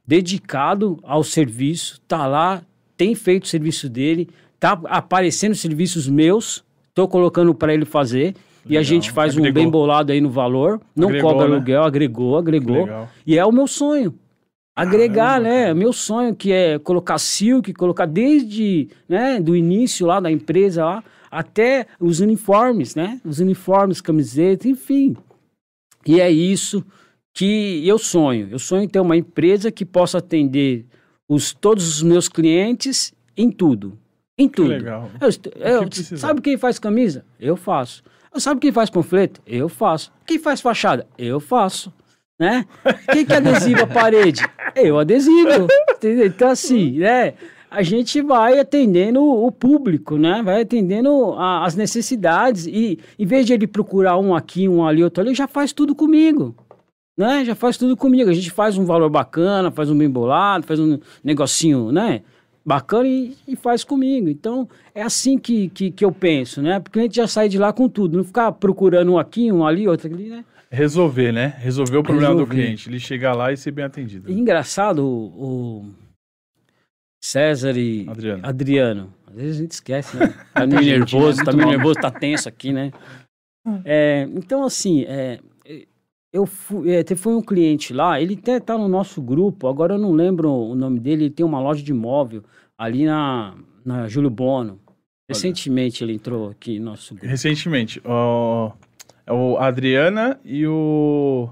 Dedicado ao serviço, tá lá, tem feito o serviço dele, tá aparecendo serviços meus, tô colocando para ele fazer. Legal. E a gente faz agregou. um bem bolado aí no valor, não agregou, cobra né? aluguel, agregou, agregou. Legal. E é o meu sonho. Agregar, Caramba, né? Meu sonho que é colocar silk, colocar desde, né, do início lá da empresa lá, até os uniformes, né? Os uniformes, camisetas, enfim. E é isso que eu sonho. Eu sonho em ter uma empresa que possa atender os, todos os meus clientes em tudo. Em tudo. Que legal. Eu, eu, sabe quem faz camisa? Eu faço. Sabe quem faz panfleto? Eu faço. Quem faz fachada? Eu faço. Né? Quem que adesiva a parede? Eu adesivo. Então, assim, né? A gente vai atendendo o público, né? Vai atendendo a, as necessidades. E em vez de ele procurar um aqui, um ali, outro ali, já faz tudo comigo. Né? Já faz tudo comigo. A gente faz um valor bacana, faz um bem bolado, faz um negocinho, né? bacana e, e, faz comigo. Então, é assim que, que, que, eu penso, né? Porque a gente já sai de lá com tudo, não ficar procurando um aqui, um ali, outro ali, né? Resolver, né? Resolver o problema Resolver. do cliente, ele chegar lá e ser bem atendido. E engraçado, o, o César e Adriano. Adriano. Às vezes a gente esquece, né? Tá meio nervoso, tá meio nervoso, tá tenso aqui, né? É, então, assim, é, eu fui, é, foi um cliente lá, ele até tá no nosso grupo, agora eu não lembro o nome dele, ele tem uma loja de móvel ali na, na Júlio Bono. Recentemente ele entrou aqui no nosso grupo. Recentemente, ó, é o Adriana e o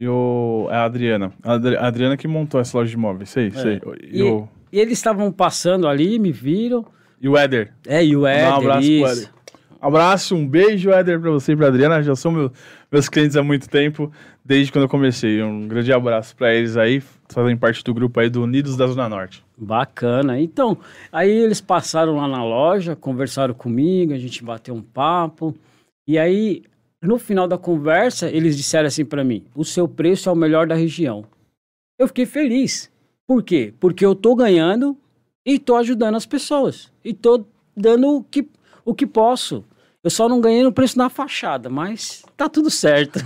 e o é a Adriana, a Adriana que montou essa loja de móveis, sei, é. sei. E, e, o... e eles estavam passando ali, me viram. E o Éder. É, e o Éder, um abraço isso. pro Éder. Abraço, um beijo, Éder, pra você e pra Adriana. Já são meu, meus clientes há muito tempo, desde quando eu comecei. Um grande abraço para eles aí, fazem parte do grupo aí do Unidos da Zona Norte. Bacana. Então, aí eles passaram lá na loja, conversaram comigo, a gente bateu um papo. E aí, no final da conversa, eles disseram assim para mim: o seu preço é o melhor da região. Eu fiquei feliz. Por quê? Porque eu tô ganhando e tô ajudando as pessoas. E tô dando o que, o que posso. Eu só não ganhei no preço na fachada, mas tá tudo certo.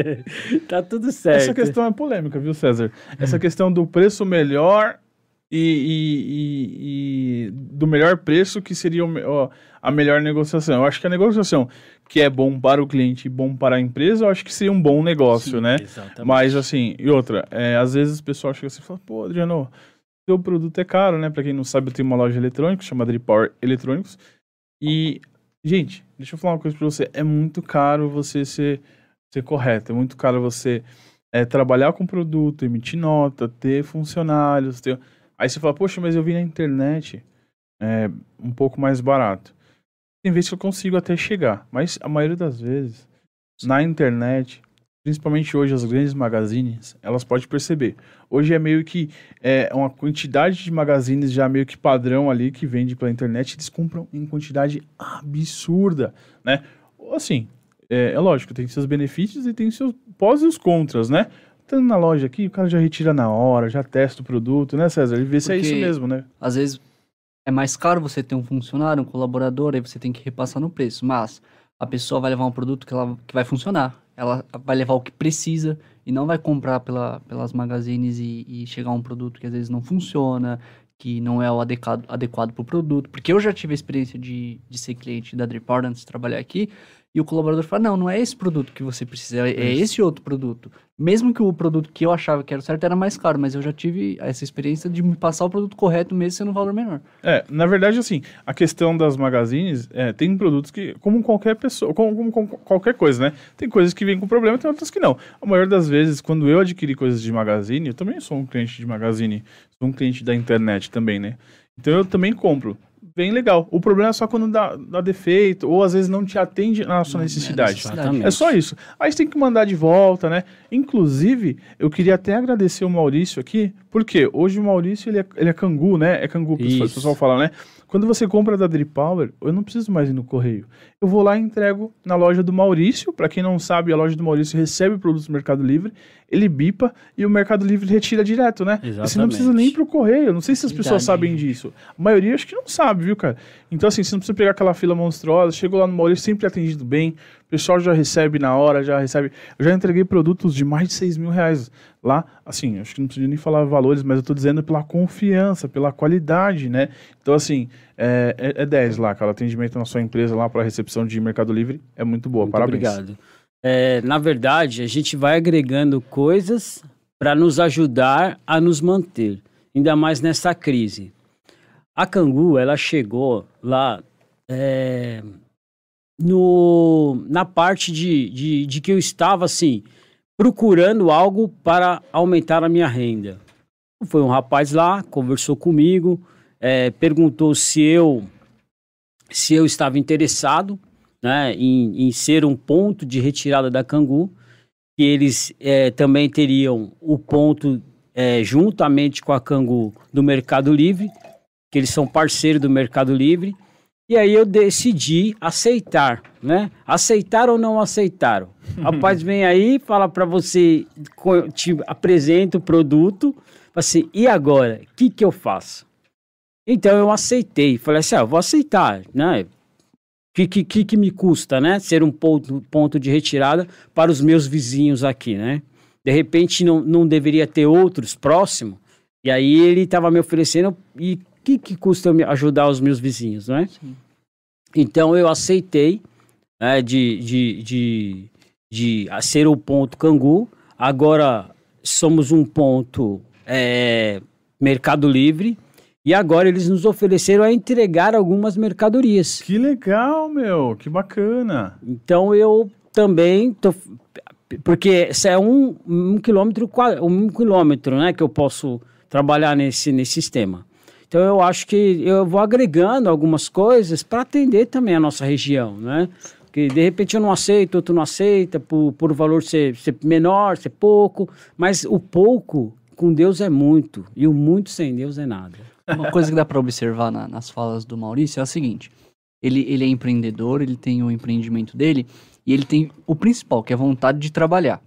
tá tudo certo. Essa questão é polêmica, viu, César? Essa questão do preço melhor e, e, e, e do melhor preço que seria o, a melhor negociação. Eu acho que a negociação que é bom para o cliente e bom para a empresa, eu acho que seria um bom negócio, Sim, né? Exatamente. Mas assim, e outra, é, às vezes o pessoal chega assim e fala, pô, Adriano, seu produto é caro, né? Para quem não sabe, eu tenho uma loja eletrônica chamada de Power Eletrônicos. E Gente, deixa eu falar uma coisa pra você. É muito caro você ser ser correto. É muito caro você é, trabalhar com produto, emitir nota, ter funcionários. Ter... Aí você fala, poxa, mas eu vi na internet é, um pouco mais barato. Tem vezes que eu consigo até chegar, mas a maioria das vezes, na internet, principalmente hoje as grandes magazines, elas podem perceber. Hoje é meio que é, uma quantidade de magazines já meio que padrão ali que vende pela internet, eles compram em quantidade absurda, né? Assim, é, é lógico, tem seus benefícios e tem seus pós e os contras, né? Estando na loja aqui, o cara já retira na hora, já testa o produto, né, César? Ele vê se é isso mesmo, né? Às vezes é mais caro você ter um funcionário, um colaborador, aí você tem que repassar no preço. Mas a pessoa vai levar um produto que, ela, que vai funcionar. Ela vai levar o que precisa e não vai comprar pela, pelas magazines e, e chegar um produto que às vezes não funciona, que não é o adequado, adequado para o produto. Porque eu já tive a experiência de, de ser cliente da Drip antes de trabalhar aqui e o colaborador fala: não, não é esse produto que você precisa, é, é esse outro produto. Mesmo que o produto que eu achava que era certo era mais caro, mas eu já tive essa experiência de me passar o produto correto mesmo sendo um valor menor. É, na verdade, assim, a questão das magazines, é, tem produtos que, como qualquer pessoa, como, como, qualquer coisa, né? Tem coisas que vêm com problema, tem outras que não. A maioria das vezes, quando eu adquiri coisas de magazine, eu também sou um cliente de magazine, sou um cliente da internet também, né? Então eu também compro bem legal. O problema é só quando dá, dá defeito, ou às vezes não te atende na sua necessidade. É, é só isso. Aí você tem que mandar de volta, né? Inclusive, eu queria até agradecer o Maurício aqui, porque hoje o Maurício ele é, ele é cangu, né? É cangu, que o pessoal fala, né? Quando você compra da Drip Power, eu não preciso mais ir no correio. Eu vou lá e entrego na loja do Maurício. Para quem não sabe, a loja do Maurício recebe produtos do Mercado Livre, ele bipa e o Mercado Livre retira direto, né? Exatamente. Você não precisa nem ir pro correio. Não sei se as pessoas sabem disso. A maioria acho que não sabe, viu, cara? Então, assim, você não precisa pegar aquela fila monstruosa. Chegou lá no Maurício, sempre atendido bem. O pessoal já recebe na hora, já recebe. Eu já entreguei produtos de mais de 6 mil reais lá. Assim, acho que não preciso nem falar valores, mas eu tô dizendo pela confiança, pela qualidade, né? Então, assim, é, é, é 10 lá, cara. O atendimento na sua empresa lá para recepção de Mercado Livre é muito boa. Muito Parabéns. Obrigado. É, na verdade, a gente vai agregando coisas para nos ajudar a nos manter, ainda mais nessa crise. A Cangu, ela chegou lá é, no, na parte de, de, de que eu estava assim, procurando algo para aumentar a minha renda. Foi um rapaz lá, conversou comigo, é, perguntou se eu se eu estava interessado né, em, em, ser um ponto de retirada da Cangu, que eles é, também teriam o ponto é, juntamente com a Cangu do Mercado Livre, que eles são parceiros do Mercado Livre, e aí eu decidi aceitar, né? Aceitar ou não aceitar? Rapaz, vem aí, fala para você, te apresenta o produto, assim, e agora? O que que eu faço? Então eu aceitei, falei assim, ah, vou aceitar, né? Que, que, que, que me custa, né? Ser um ponto, ponto de retirada para os meus vizinhos aqui, né? De repente não, não deveria ter outros próximo. E aí ele estava me oferecendo e que, que custa me ajudar os meus vizinhos, né? Sim. Então eu aceitei né, de, de, de, de ser o ponto Cangu. Agora somos um ponto é, Mercado Livre. E agora eles nos ofereceram a entregar algumas mercadorias. Que legal, meu, que bacana. Então eu também tô, porque isso é um, um quilômetro um quilômetro, né, que eu posso trabalhar nesse, nesse sistema. Então eu acho que eu vou agregando algumas coisas para atender também a nossa região, né? Que de repente eu não aceito, outro não aceita, por, por o valor ser, ser menor, ser pouco, mas o pouco com Deus é muito e o muito sem Deus é nada. Uma coisa que dá para observar na, nas falas do Maurício é a seguinte: ele, ele é empreendedor, ele tem o empreendimento dele e ele tem o principal, que é a vontade de trabalhar.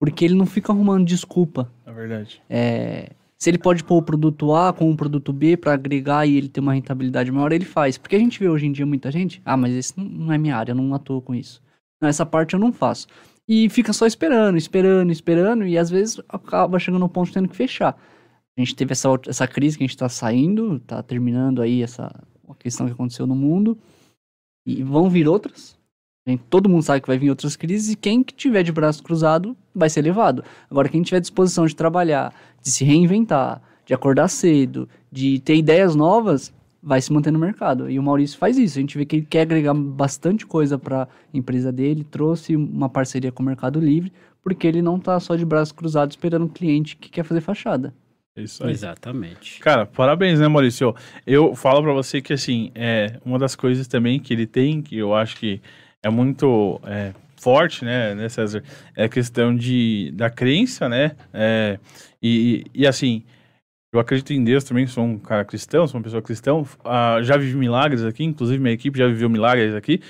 Porque ele não fica arrumando desculpa. É verdade. É, se ele pode pôr o produto A com o produto B para agregar e ele ter uma rentabilidade maior, ele faz. Porque a gente vê hoje em dia muita gente, ah, mas esse não é minha área, eu não atuo com isso. Não, essa parte eu não faço. E fica só esperando, esperando, esperando, e às vezes acaba chegando no ponto tendo que fechar. A gente teve essa, essa crise que a gente está saindo, está terminando aí essa questão que aconteceu no mundo, e vão vir outras, Todo mundo sabe que vai vir outras crises e quem que tiver de braço cruzado vai ser levado. Agora, quem tiver disposição de trabalhar, de se reinventar, de acordar cedo, de ter ideias novas, vai se manter no mercado. E o Maurício faz isso. A gente vê que ele quer agregar bastante coisa para a empresa dele, trouxe uma parceria com o Mercado Livre, porque ele não está só de braços cruzados esperando um cliente que quer fazer fachada. Isso aí. Exatamente. Cara, parabéns, né, Maurício? Eu falo para você que, assim, é uma das coisas também que ele tem, que eu acho que é muito é, forte, né, né, César? É a questão de, da crença, né? É, e, e, assim, eu acredito em Deus também, sou um cara cristão, sou uma pessoa cristã. Uh, já vivi milagres aqui, inclusive minha equipe já viveu milagres aqui.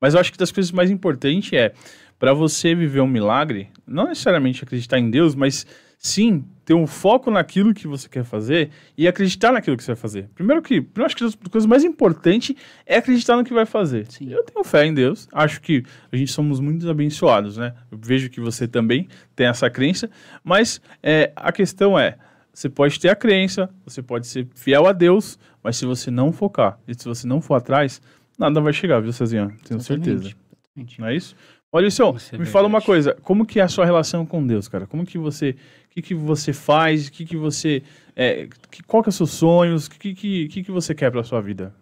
Mas eu acho que das coisas mais importantes é, para você viver um milagre, não necessariamente acreditar em Deus, mas sim ter um foco naquilo que você quer fazer e acreditar naquilo que você vai fazer. Primeiro que, eu acho que a coisa mais importante é acreditar no que vai fazer. Sim. Eu tenho fé em Deus, acho que a gente somos muito abençoados, né? Eu vejo que você também tem essa crença, mas é, a questão é, você pode ter a crença, você pode ser fiel a Deus, mas se você não focar e se você não for atrás, nada vai chegar, viu, Cezinha? Tenho certeza. Exatamente. Não é isso? Olha, senhor, é me fala uma coisa, como que é a sua relação com Deus, cara? Como que você, que, que você faz, o que, que você, é, que, qual que é seus sonhos, o que, que, que, que você quer para sua vida?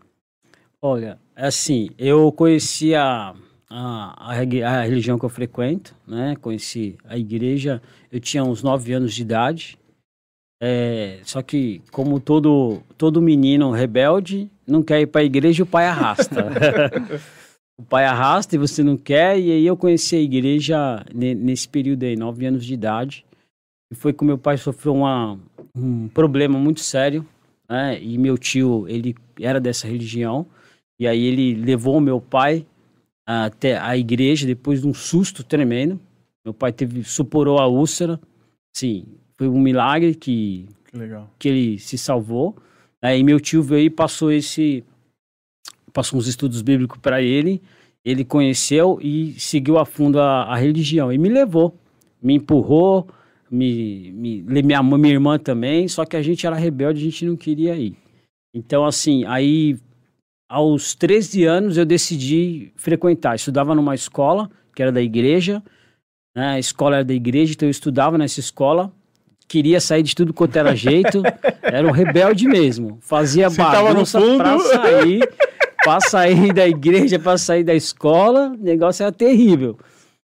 Olha, é assim, eu conheci a, a, a, religião que eu frequento, né? Conheci a igreja, eu tinha uns nove anos de idade, é, só que, como todo, todo menino rebelde, não quer ir para a igreja, o pai arrasta. o pai arrasta e você não quer. E aí eu conheci a igreja nesse período aí, nove anos de idade. E foi que meu pai sofreu uma, um problema muito sério. Né? E meu tio, ele era dessa religião. E aí ele levou meu pai até a igreja depois de um susto tremendo. Meu pai teve, suporou a úlcera. Sim, foi um milagre que, que, que ele se salvou. Aí meu tio veio e passou esse passou uns estudos bíblicos para ele, ele conheceu e seguiu a fundo a, a, religião e me levou, me empurrou, me, me minha, minha irmã também, só que a gente era rebelde, a gente não queria ir. Então assim, aí aos 13 anos eu decidi frequentar, estudava numa escola que era da igreja, né? A escola era da igreja, então eu estudava nessa escola queria sair de tudo quanto era jeito, era um rebelde mesmo. Fazia Você bagunça pra sair, pra sair da igreja, pra sair da escola, o negócio era terrível.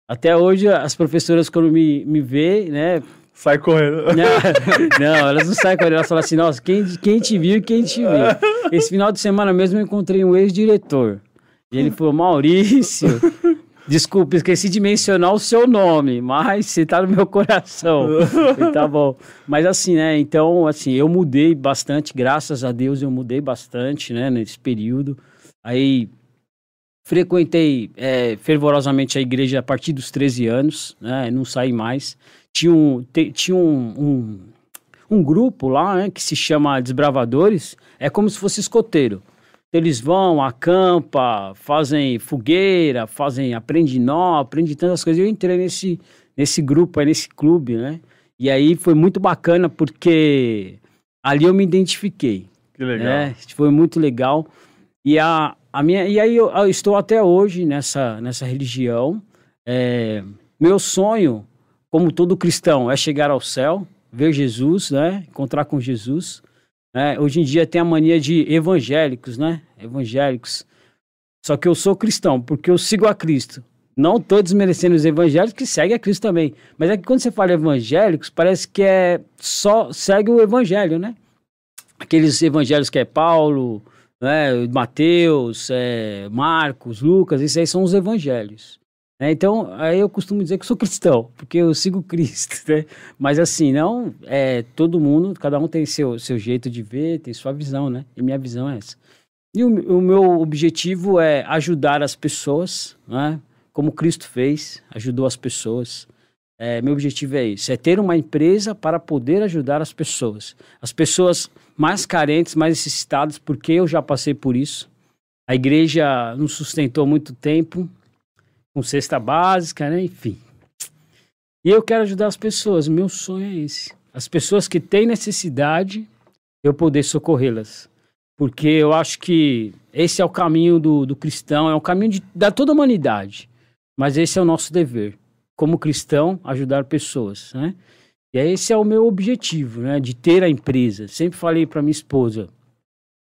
Até hoje, as professoras, quando me, me vê, né? Sai correndo. Não, não, elas não saem correndo. Elas falam assim: nossa, quem, quem te viu e quem te viu. Esse final de semana mesmo eu encontrei um ex-diretor. E ele falou: Maurício, Desculpa, esqueci de mencionar o seu nome, mas você tá no meu coração. tá bom. Mas assim, né? Então, assim, eu mudei bastante, graças a Deus eu mudei bastante, né? Nesse período. Aí frequentei é, fervorosamente a igreja a partir dos 13 anos, né? Não saí mais. Tinha um, te, tinha um, um, um grupo lá, né? Que se chama Desbravadores. É como se fosse escoteiro. Eles vão, acampa, fazem fogueira, fazem aprende nó, aprende tantas coisas. Eu entrei nesse, nesse grupo, aí, nesse clube, né? E aí foi muito bacana porque ali eu me identifiquei. Que legal. Né? Foi muito legal. E, a, a minha, e aí eu, eu estou até hoje nessa, nessa religião. É, meu sonho, como todo cristão, é chegar ao céu, ver Jesus, né? Encontrar com Jesus. É, hoje em dia tem a mania de evangélicos, né? Evangélicos. Só que eu sou cristão, porque eu sigo a Cristo. Não estou desmerecendo os evangélicos que seguem a Cristo também. Mas é que quando você fala evangélicos, parece que é só segue o evangelho, né? Aqueles evangelhos que é Paulo, né, Mateus, é, Marcos, Lucas, esses aí são os evangelhos. É, então, aí eu costumo dizer que sou cristão, porque eu sigo Cristo, né? Mas assim, não, é, todo mundo, cada um tem seu, seu jeito de ver, tem sua visão, né? E minha visão é essa. E o, o meu objetivo é ajudar as pessoas, né? Como Cristo fez, ajudou as pessoas. É, meu objetivo é isso, é ter uma empresa para poder ajudar as pessoas. As pessoas mais carentes, mais necessitadas, porque eu já passei por isso. A igreja nos sustentou muito tempo, com cesta básica, né? Enfim. E eu quero ajudar as pessoas. Meu sonho é esse. As pessoas que têm necessidade, eu poder socorrê-las. Porque eu acho que esse é o caminho do, do cristão, é o caminho de, da toda a humanidade. Mas esse é o nosso dever, como cristão, ajudar pessoas, né? E esse é o meu objetivo, né? De ter a empresa. Sempre falei para minha esposa,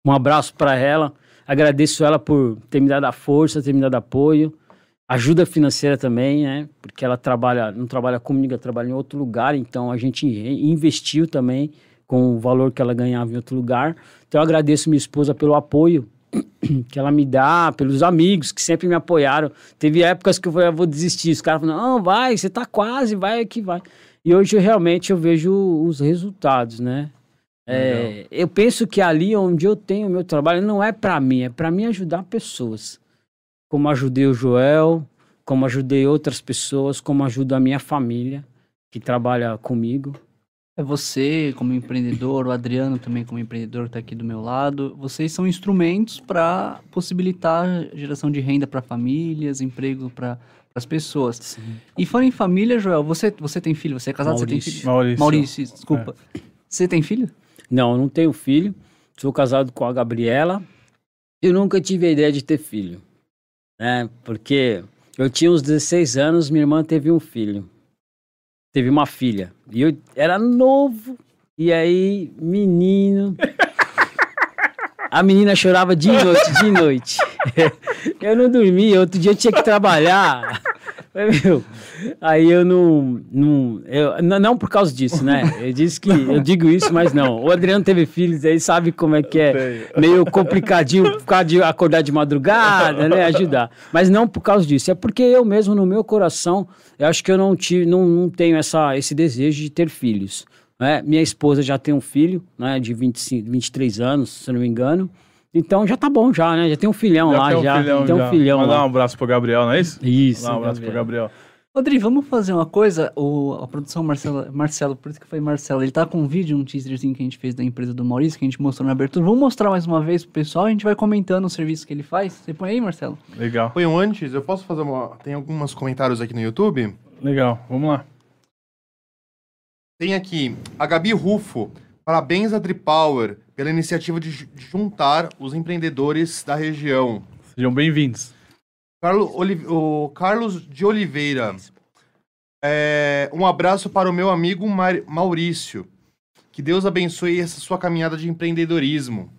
Um abraço para ela. Agradeço ela por ter me dado a força, ter me dado apoio. Ajuda financeira também, né? Porque ela trabalha, não trabalha comigo, ela trabalha em outro lugar, então a gente investiu também com o valor que ela ganhava em outro lugar. Então eu agradeço minha esposa pelo apoio que ela me dá, pelos amigos que sempre me apoiaram. Teve épocas que eu falei, eu vou desistir. Os caras falaram, não, vai, você tá quase, vai que vai. E hoje realmente eu vejo os resultados, né? É, eu penso que ali onde eu tenho o meu trabalho não é para mim, é para mim ajudar pessoas. Como ajudei o Joel, como ajudei outras pessoas, como ajudo a minha família que trabalha comigo. É você como empreendedor, o Adriano também como empreendedor que está aqui do meu lado. Vocês são instrumentos para possibilitar geração de renda para famílias, emprego para as pessoas. Sim. E falando em família, Joel, você, você tem filho? Você é casado? Maurício. Você tem filho? Maurício. Maurício, desculpa. É. Você tem filho? Não, eu não tenho filho. Sou casado com a Gabriela. Eu nunca tive a ideia de ter filho. Né? Porque eu tinha uns 16 anos, minha irmã teve um filho. Teve uma filha. E eu era novo. E aí, menino. A menina chorava de noite, de noite. Eu não dormia, outro dia eu tinha que trabalhar. Meu, aí eu não. não, eu, não por causa disso, né? Eu disse que. Eu digo isso, mas não. O Adriano teve filhos aí, sabe como é que é meio complicadinho por causa de acordar de madrugada, né? Ajudar. Mas não por causa disso. É porque eu mesmo, no meu coração, eu acho que eu não, tive, não, não tenho essa, esse desejo de ter filhos. Né? Minha esposa já tem um filho, né? De 25, 23 anos, se não me engano. Então já tá bom já, né? Já tem um filhão já lá, tem um já. Filhão, tem um já. filhão Mandar um abraço pro Gabriel, não é isso? Isso. Mandar um abraço Gabriel. pro Gabriel. Rodrigo, vamos fazer uma coisa. O, a produção Marcelo, Marcelo, por isso que foi Marcelo, ele tá com um vídeo, um teaserzinho que a gente fez da empresa do Maurício, que a gente mostrou na abertura. Vamos mostrar mais uma vez pro pessoal, a gente vai comentando o serviço que ele faz. Você põe aí, Marcelo? Legal. Põe um antes, eu posso fazer uma. Tem alguns comentários aqui no YouTube? Legal, vamos lá. Tem aqui a Gabi Rufo. Parabéns a Tripower pela iniciativa de juntar os empreendedores da região. Sejam bem-vindos. Carlos, o Carlos de Oliveira. É, um abraço para o meu amigo Mar Maurício. Que Deus abençoe essa sua caminhada de empreendedorismo.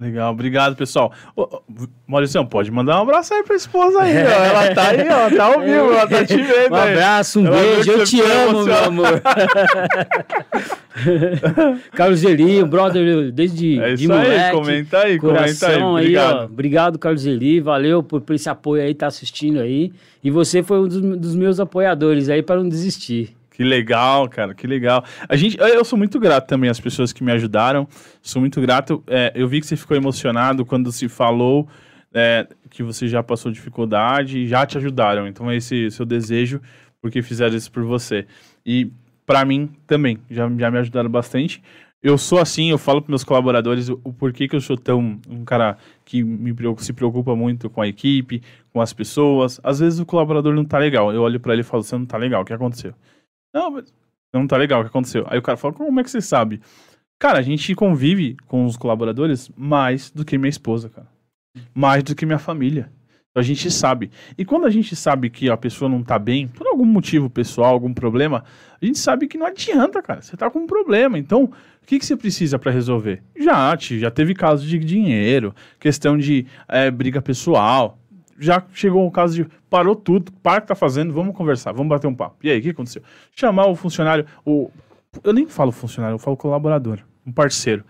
Legal, obrigado, pessoal. Ô, Maurício, pode mandar um abraço aí pra esposa aí, ó. Ela tá aí, ó, tá ao vivo, ela tá te vendo. Um abraço, um ela beijo, eu te amo, meu amor. Carlos Eli, brother, desde é isso de moleque, aí, comenta aí, comenta aí. Obrigado. Aí, ó, obrigado, Carlos Eli, valeu por, por esse apoio aí, tá assistindo aí. E você foi um dos, dos meus apoiadores aí para não desistir. Que legal, cara, que legal. A gente, eu sou muito grato também às pessoas que me ajudaram. Sou muito grato. É, eu vi que você ficou emocionado quando se falou é, que você já passou dificuldade e já te ajudaram. Então, é esse seu desejo, porque fizeram isso por você. E para mim também, já, já me ajudaram bastante. Eu sou assim, eu falo para meus colaboradores o, o, porquê que eu sou tão um cara que me se preocupa muito com a equipe, com as pessoas. Às vezes o colaborador não tá legal. Eu olho para ele e falo: "Você não tá legal, o que aconteceu?" Não, mas não tá legal o que aconteceu. Aí o cara fala, como é que você sabe? Cara, a gente convive com os colaboradores mais do que minha esposa, cara. Mais do que minha família. A gente sabe. E quando a gente sabe que a pessoa não tá bem, por algum motivo pessoal, algum problema, a gente sabe que não adianta, cara. Você tá com um problema. Então, o que, que você precisa para resolver? Já, já teve casos de dinheiro, questão de é, briga pessoal já chegou o caso de parou tudo, para que tá fazendo, vamos conversar, vamos bater um papo. E aí, o que aconteceu? Chamar o funcionário, o eu nem falo funcionário, eu falo colaborador, um parceiro.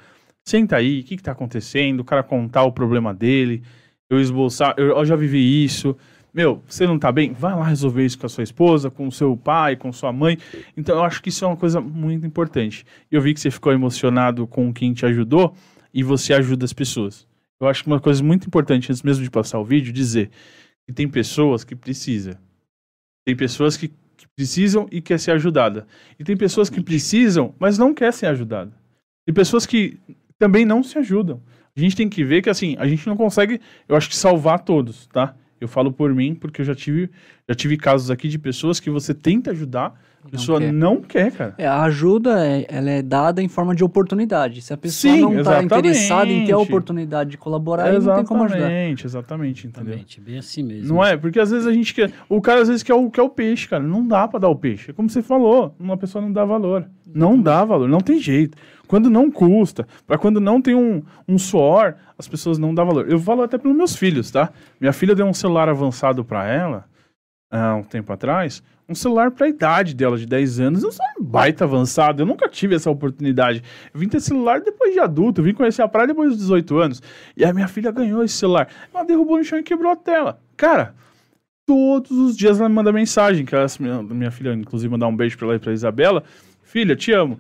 Senta aí, o que, que tá acontecendo? O cara contar o problema dele, eu esboçar, eu, eu já vivi isso. Meu, você não tá bem? Vai lá resolver isso com a sua esposa, com o seu pai, com sua mãe. Então eu acho que isso é uma coisa muito importante. Eu vi que você ficou emocionado com quem te ajudou e você ajuda as pessoas. Eu acho que uma coisa muito importante, antes mesmo de passar o vídeo, dizer que tem pessoas que precisam. Tem pessoas que, que precisam e quer ser ajudada. E tem pessoas que precisam, mas não quer ser ajudada. E pessoas que também não se ajudam. A gente tem que ver que assim, a gente não consegue, eu acho que salvar todos, tá? Eu falo por mim porque eu já tive, já tive casos aqui de pessoas que você tenta ajudar, A pessoa não quer, não quer cara. É, a ajuda, é, ela é dada em forma de oportunidade. Se a pessoa Sim, não está interessada em ter a oportunidade de colaborar, não tem como ajudar. Exatamente, exatamente, entendeu? Exatamente, bem assim mesmo. Não é? Porque às vezes a gente quer... O cara às vezes quer o, quer o peixe, cara. Não dá para dar o peixe. É como você falou, uma pessoa não dá valor. Não dá valor, não tem jeito. Quando não custa, para quando não tem um, um suor, as pessoas não dão valor. Eu falo até pelos meus filhos, tá? Minha filha deu um celular avançado para ela, há um tempo atrás, um celular para a idade dela, de 10 anos, um celular baita avançado. Eu nunca tive essa oportunidade. Eu vim ter celular depois de adulto, eu vim conhecer a praia depois dos 18 anos. E a minha filha ganhou esse celular. Ela derrubou no chão e quebrou a tela. Cara, todos os dias ela me manda mensagem, que ela, minha, minha filha, inclusive, mandar um beijo para ela e pra Isabela. Filha, te amo.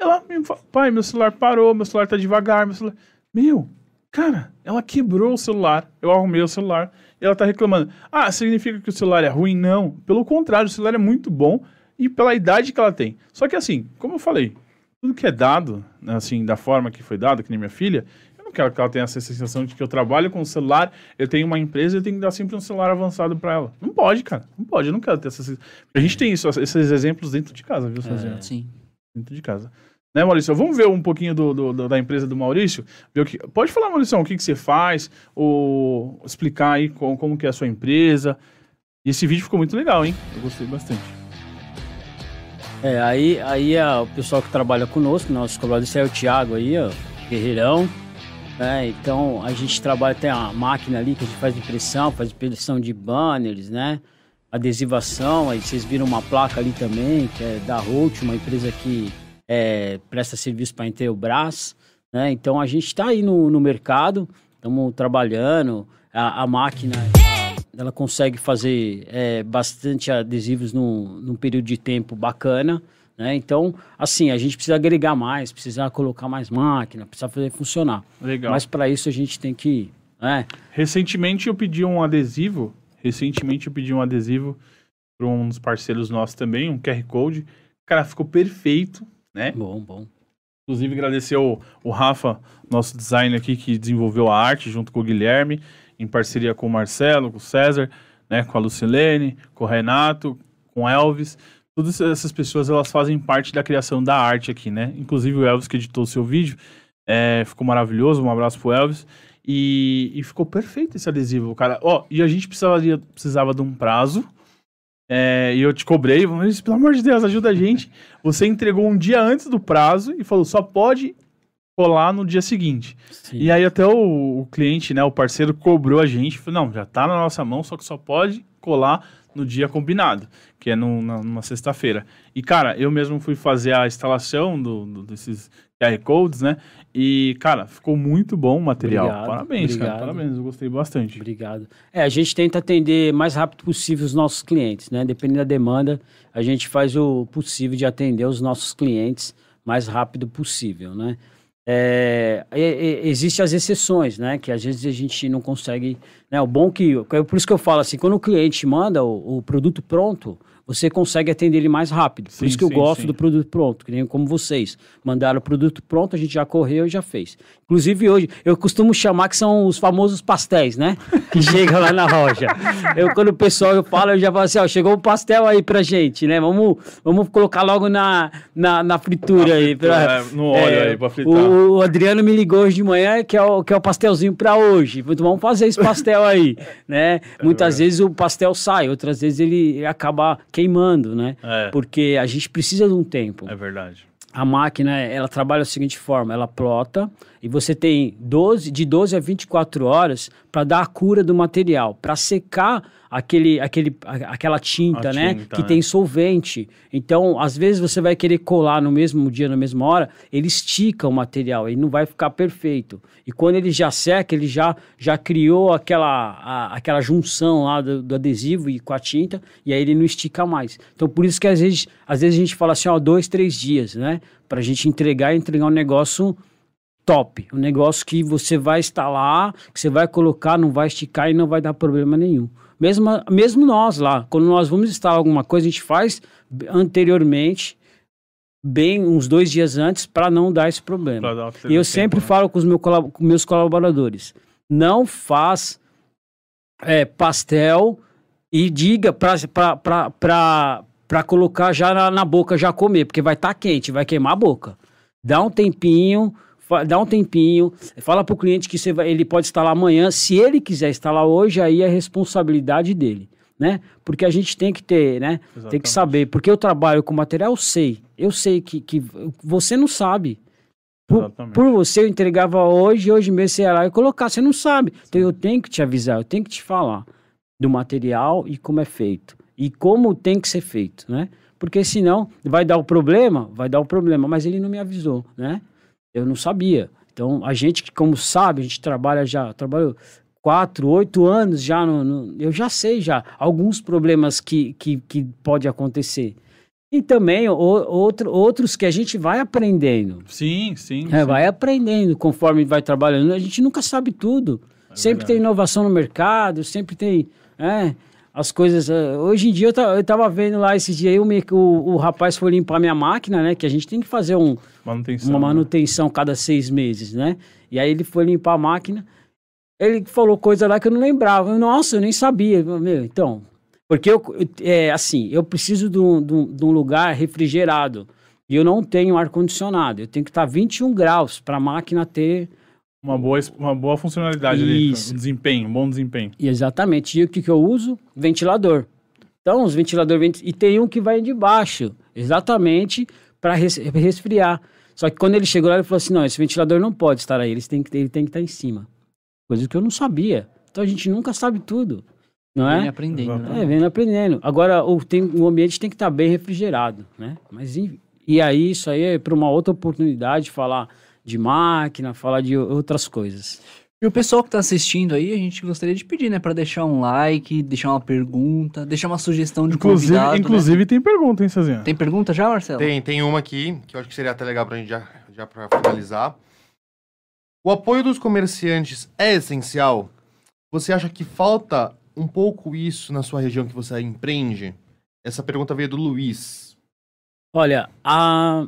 Ela me fala, pai, meu celular parou, meu celular tá devagar, meu celular... Meu, cara, ela quebrou o celular, eu arrumei o celular, e ela tá reclamando. Ah, significa que o celular é ruim? Não. Pelo contrário, o celular é muito bom e pela idade que ela tem. Só que assim, como eu falei, tudo que é dado, assim, da forma que foi dado, que nem minha filha, eu não quero que ela tenha essa sensação de que eu trabalho com o celular, eu tenho uma empresa e eu tenho que dar sempre um celular avançado para ela. Não pode, cara. Não pode, eu não quero ter essa sensação. A gente tem isso, esses exemplos dentro de casa, viu, é, Sim. Dentro de casa. Né, Maurício? Vamos ver um pouquinho do, do, da empresa do Maurício. Pode falar, Maurício, o que, que você faz, ou explicar aí como, como que é a sua empresa. E esse vídeo ficou muito legal, hein? Eu gostei bastante. É, aí, aí é o pessoal que trabalha conosco, nosso colaborador é o Thiago aí, ó, guerreirão. É, então a gente trabalha, tem a máquina ali que a gente faz impressão, faz impressão de banners, né? Adesivação, aí vocês viram uma placa ali também, que é da Holt, uma empresa que é, presta serviço para a Intelbras, né? Então a gente está aí no, no mercado, estamos trabalhando, a, a, máquina ela consegue fazer é, bastante adesivos num, num período de tempo bacana, né? Então, assim, a gente precisa agregar mais, precisa colocar mais máquina, precisa fazer funcionar. Legal. Mas para isso a gente tem que. Né? Recentemente eu pedi um adesivo. Recentemente eu pedi um adesivo para um dos parceiros nossos também, um QR Code. Cara, ficou perfeito né? Bom, bom. Inclusive, agradecer o, o Rafa, nosso designer aqui, que desenvolveu a arte junto com o Guilherme, em parceria com o Marcelo, com o César, né, com a Lucilene, com o Renato, com o Elvis. Todas essas pessoas, elas fazem parte da criação da arte aqui, né? Inclusive o Elvis que editou o seu vídeo, é, ficou maravilhoso, um abraço pro Elvis. E, e ficou perfeito esse adesivo, cara. Ó, e a gente precisava, precisava de um prazo, é, e eu te cobrei, mas pelo amor de Deus, ajuda a gente. Você entregou um dia antes do prazo e falou, só pode colar no dia seguinte. Sim. E aí até o, o, cliente, né, o parceiro cobrou a gente, falou, não, já tá na nossa mão, só que só pode colar no dia combinado, que é no, na, numa sexta-feira. E, cara, eu mesmo fui fazer a instalação do, do, desses QR Codes, né? E, cara, ficou muito bom o material. Obrigado, parabéns, obrigado. cara. Parabéns, eu gostei bastante. Obrigado. É, a gente tenta atender mais rápido possível os nossos clientes, né? Dependendo da demanda, a gente faz o possível de atender os nossos clientes mais rápido possível, né? É, é, é, Existem as exceções, né? Que às vezes a gente não consegue. Né? O bom que. Por isso que eu falo assim, quando o cliente manda o, o produto pronto, você consegue atender ele mais rápido. Sim, Por isso que sim, eu gosto sim. do produto pronto, que nem como vocês. Mandaram o produto pronto, a gente já correu e já fez. Inclusive hoje, eu costumo chamar que são os famosos pastéis, né? Que chegam lá na loja. Eu, quando o pessoal fala, eu já falo assim, ó, chegou um pastel aí pra gente, né? Vamos, vamos colocar logo na, na, na fritura na aí. Pra, é, no óleo é, aí pra fritar. O, o, Adriano me ligou hoje de manhã, que é o, que é o pastelzinho pra hoje. Então vamos fazer esse pastel aí, né? É Muitas vezes o pastel sai, outras vezes ele acaba queimando, né? É. Porque a gente precisa de um tempo. É verdade. A máquina, ela trabalha da seguinte forma, ela plota e você tem 12, de 12 a 24 horas para dar a cura do material, para secar aquele, aquele, aquela tinta, né? Tinta, que né? tem solvente. Então, às vezes você vai querer colar no mesmo dia, na mesma hora, ele estica o material, ele não vai ficar perfeito. E quando ele já seca, ele já, já criou aquela, a, aquela junção lá do, do, adesivo e com a tinta, e aí ele não estica mais. Então, por isso que às vezes, às vezes a gente fala assim, ó, dois, três dias, né? Para a gente entregar e entregar um negócio top. Um negócio que você vai instalar, que você vai colocar, não vai esticar e não vai dar problema nenhum. Mesmo, mesmo nós lá, quando nós vamos instalar alguma coisa, a gente faz anteriormente, bem uns dois dias antes, para não dar esse problema. E eu sempre tempo, né? falo com os meu, com meus colaboradores: não faz é, pastel e diga para para colocar já na, na, boca, já comer, porque vai estar tá quente, vai queimar a boca. Dá um tempinho, dá um tempinho, fala para o cliente que você vai, ele pode instalar amanhã. Se ele quiser instalar hoje, aí é responsabilidade dele. Né? Porque a gente tem que ter, né? Exatamente. Tem que saber. Porque eu trabalho com material, eu sei. Eu sei que, que você não sabe. Por, por, você eu entregava hoje, hoje mesmo você ia lá e colocar. Você não sabe. Então eu tenho que te avisar, eu tenho que te falar do material e como é feito. E como tem que ser feito, né? Porque senão vai dar o problema, vai dar o problema, mas ele não me avisou, né? Eu não sabia. Então, a gente, como sabe, a gente trabalha já, trabalhou quatro, oito anos já, no, no, eu já sei já alguns problemas que, que, que pode acontecer. E também o, outro, outros que a gente vai aprendendo. Sim, sim, é, sim. Vai aprendendo conforme vai trabalhando. A gente nunca sabe tudo. É sempre verdade. tem inovação no mercado, sempre tem. É, as coisas. Uh, hoje em dia eu, eu tava vendo lá esse dia aí, o, o, o, rapaz foi limpar minha máquina, né? Que a gente tem que fazer um, manutenção, uma né? manutenção né? cada seis meses, né? E aí ele foi limpar a máquina. Ele falou coisa lá que eu não lembrava. Nossa, eu nem sabia. Meu, então, porque eu, é, assim, eu preciso de um, de, um, de um lugar refrigerado. E eu não tenho ar-condicionado. Eu tenho que estar 21 graus para a máquina ter uma boa, uma boa funcionalidade Isso. ali, um desempenho, um bom desempenho. Exatamente. E o que, que eu uso? Ventilador. Então, os ventiladores... E tem um que vai de baixo, exatamente para res, resfriar. Só que quando ele chegou lá, ele falou assim, não, esse ventilador não pode estar aí, ele tem que, ele tem que estar em cima. Coisa que eu não sabia. Então, a gente nunca sabe tudo. Não é? Vem aprendendo. Né? É, vem aprendendo. Agora, o, tem, o ambiente tem que estar bem refrigerado, né? Mas, e, e aí, isso aí é para uma outra oportunidade de falar de máquina, falar de outras coisas. E o pessoal que está assistindo aí, a gente gostaria de pedir, né, para deixar um like, deixar uma pergunta, deixar uma sugestão de inclusive, convidado. Né? Inclusive né? tem pergunta, hein, Cezinha? Tem pergunta já, Marcelo? Tem, tem uma aqui, que eu acho que seria até legal para a gente já, já para finalizar. O apoio dos comerciantes é essencial? Você acha que falta um pouco isso na sua região que você empreende? Essa pergunta veio do Luiz. Olha, a,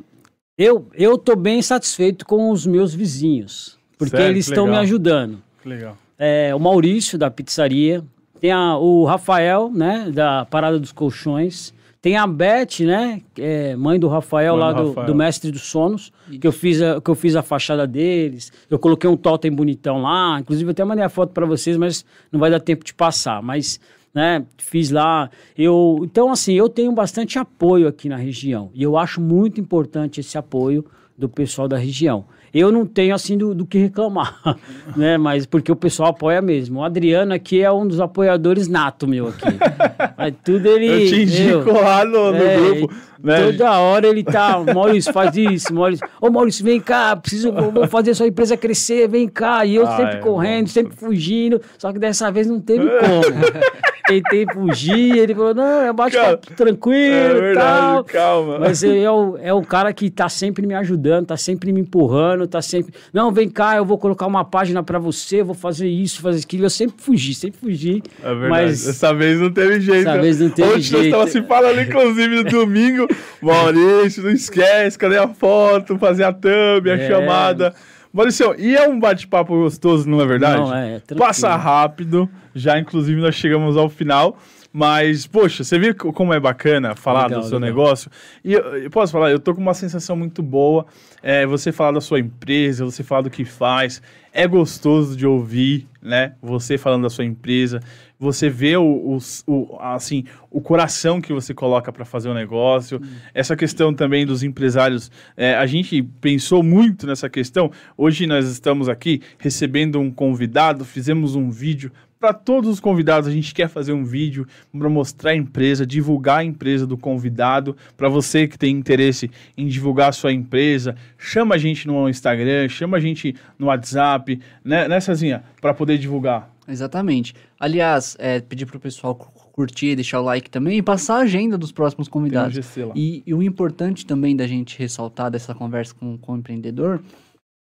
eu, eu tô bem satisfeito com os meus vizinhos, porque Sério? eles estão me ajudando. Que legal. É, o Maurício, da pizzaria, tem a, o Rafael, né, da Parada dos Colchões, tem a Beth, né, é mãe do Rafael, mãe lá do, Rafael. do, Mestre dos Sonos, que eu, fiz a, que eu fiz a fachada deles, eu coloquei um totem bonitão lá, inclusive eu até mandei a foto para vocês, mas não vai dar tempo de passar, mas né? Fiz lá. Eu, então, assim, eu tenho bastante apoio aqui na região. E eu acho muito importante esse apoio do pessoal da região. Eu não tenho, assim, do, do que reclamar, né? Mas porque o pessoal apoia mesmo. O Adriano aqui é um dos apoiadores nato meu aqui. Mas tudo ele... Eu te indico lá no, no é, grupo. Né? Toda hora ele tá, Maurício, faz isso, Maurício. Ô Maurício, vem cá, preciso, vou fazer a sua empresa crescer, vem cá. E eu ah, sempre é, correndo, sempre fugindo, só que dessa vez não teve como. Tentei fugir, ele falou, não, é bate tranquilo é verdade, tal. calma. Mas é o, é o cara que tá sempre me ajudando, tá sempre me empurrando, tá sempre, não, vem cá, eu vou colocar uma página para você, vou fazer isso, fazer aquilo. Eu sempre fugi, sempre fugi. É verdade, mas... dessa vez não teve jeito. Dessa vez não teve Ontem jeito. Ontem nós se falando, inclusive, no domingo, Maurício, não esquece, cadê a foto, fazer a thumb, a é... chamada. Maurício, e é um bate-papo gostoso, não é verdade? Não, é. Tranquilo. Passa rápido, já inclusive nós chegamos ao final. Mas, poxa, você viu como é bacana falar legal, do seu legal. negócio? E eu, eu, posso falar, eu tô com uma sensação muito boa. É, você falar da sua empresa, você falar do que faz. É gostoso de ouvir, né? Você falando da sua empresa você vê o, o, o, assim, o coração que você coloca para fazer o negócio. Hum. Essa questão também dos empresários, é, a gente pensou muito nessa questão. Hoje nós estamos aqui recebendo um convidado, fizemos um vídeo para todos os convidados, a gente quer fazer um vídeo para mostrar a empresa, divulgar a empresa do convidado. Para você que tem interesse em divulgar a sua empresa, chama a gente no Instagram, chama a gente no WhatsApp, né, né Cezinha? Para poder divulgar. Exatamente. Aliás, é, pedir para o pessoal curtir, deixar o like também e passar a agenda dos próximos convidados. Um e, e, o importante também da gente ressaltar dessa conversa com, com o empreendedor,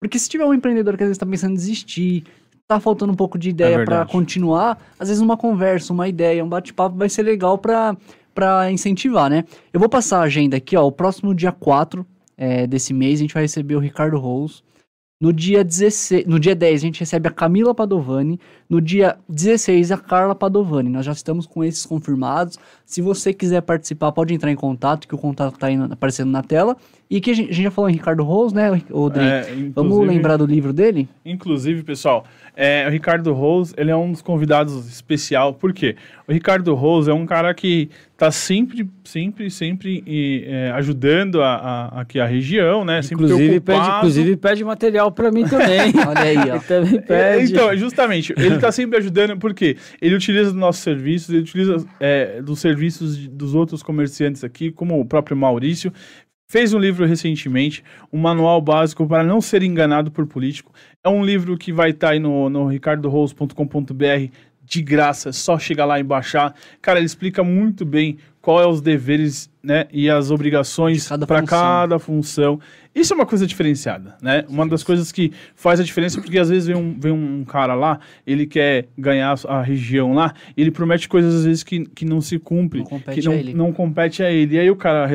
porque se tiver um empreendedor que às vezes está pensando em desistir, tá faltando um pouco de ideia é para continuar, às vezes uma conversa, uma ideia, um bate-papo vai ser legal para para incentivar, né? Eu vou passar a agenda aqui, ó. O próximo dia 4 é, desse mês a gente vai receber o Ricardo Rose, No dia, 16, no dia 10, a gente recebe a Camila Padovani. No dia 16, a Carla Padovani. Nós já estamos com esses confirmados. Se você quiser participar, pode entrar em contato, que o contato está aparecendo na tela. E que a gente, a gente, já falou em Ricardo Rose, né, Rodrigo? É, Vamos lembrar do livro dele? Inclusive, pessoal, é, o Ricardo Rose, ele é um dos convidados especial. Por quê? O Ricardo Rose é um cara que está sempre, sempre, sempre e, é, ajudando a, a, aqui a região, né? Inclusive pede, inclusive pede material para mim também. Olha aí, ó. Ele também pede. então, justamente, ele está sempre ajudando porque ele utiliza dos nossos serviços, ele utiliza é, dos serviços dos outros comerciantes aqui, como o próprio Maurício, fez um livro recentemente, um manual básico para não ser enganado por político. É um livro que vai estar tá aí no, no ricardorose.com.br de graça, é só chegar lá e baixar. Cara, ele explica muito bem qual é os deveres né, e as obrigações para cada função. Isso é uma coisa diferenciada, né? Uma das coisas que faz a diferença, porque às vezes vem um, vem um cara lá, ele quer ganhar a região lá, ele promete coisas às vezes que, que não se cumpre, não que não, não compete a ele. E aí o cara,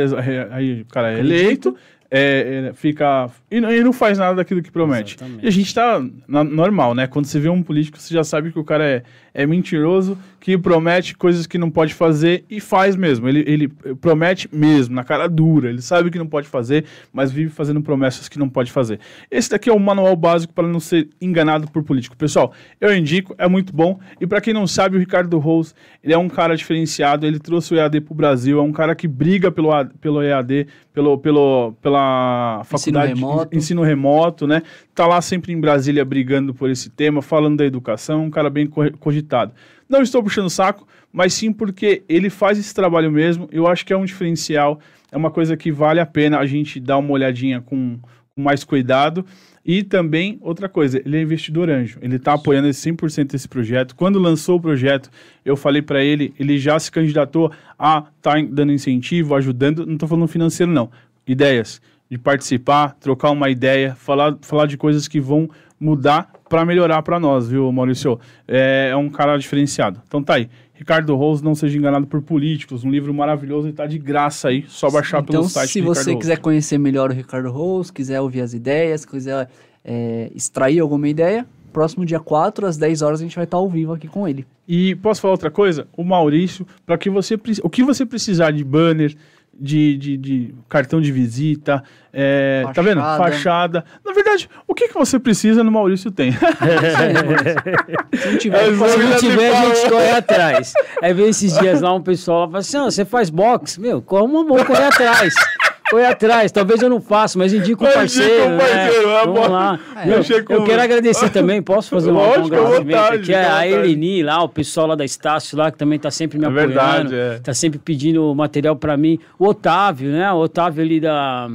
aí o cara é eleito, é, fica. E não, e não, faz nada daquilo que promete. Exatamente. E a gente tá na, normal, né? Quando você vê um político, você já sabe que o cara é, é mentiroso, que promete coisas que não pode fazer e faz mesmo. Ele, ele promete mesmo, na cara dura. Ele sabe que não pode fazer, mas vive fazendo promessas que não pode fazer. Esse daqui é o manual básico para não ser enganado por político. Pessoal, eu indico, é muito bom. E para quem não sabe, o Ricardo Rose, ele é um cara diferenciado. Ele trouxe o EAD para o Brasil, é um cara que briga pelo, pelo EAD, pelo, pelo, pela faculdade ensino remoto. ensino remoto, né? Tá lá sempre em Brasília brigando por esse tema, falando da educação, um cara bem cogitado. Não estou puxando o saco, mas sim porque ele faz esse trabalho mesmo. Eu acho que é um diferencial, é uma coisa que vale a pena a gente dar uma olhadinha com, com mais cuidado. E também, outra coisa, ele é investidor anjo. Ele está apoiando esse 100% esse projeto. Quando lançou o projeto, eu falei para ele, ele já se candidatou a estar tá dando incentivo, ajudando. Não estou falando financeiro, não. Ideias de participar, trocar uma ideia, falar, falar de coisas que vão mudar para melhorar para nós, viu, Maurício? É, é, um cara diferenciado. Então tá aí. Ricardo Rose, Não Seja Enganado por Políticos, um livro maravilhoso e tá de graça aí, só baixar então, pelo site se você quiser conhecer melhor o Ricardo Rose, quiser ouvir as ideias, quiser é, extrair alguma ideia, próximo dia 4, às 10 horas, a gente vai estar ao vivo aqui com ele. E posso falar outra coisa? O Maurício, para que você o que você precisar de banner, de, de, de, cartão de visita, é, tá vendo? Fachada. Na verdade, o que, que você precisa no Maurício tem? se tiver, é, se não tiver, a gente corre atrás. Aí vem esses dias lá um pessoal lá fala assim: você faz boxe? Meu, como vou correr atrás? Foi atrás, talvez eu não faça, mas indico um parceiro. Um parceiro né? Vamos lá. É, eu, eu, quero agradecer também, posso fazer um agradecimento aqui? É a Eleni lá, o pessoal lá da Estácio lá, que também está sempre me é apoiando. Verdade, é. Tá sempre pedindo material para mim. O Otávio, né? O Otávio ali da,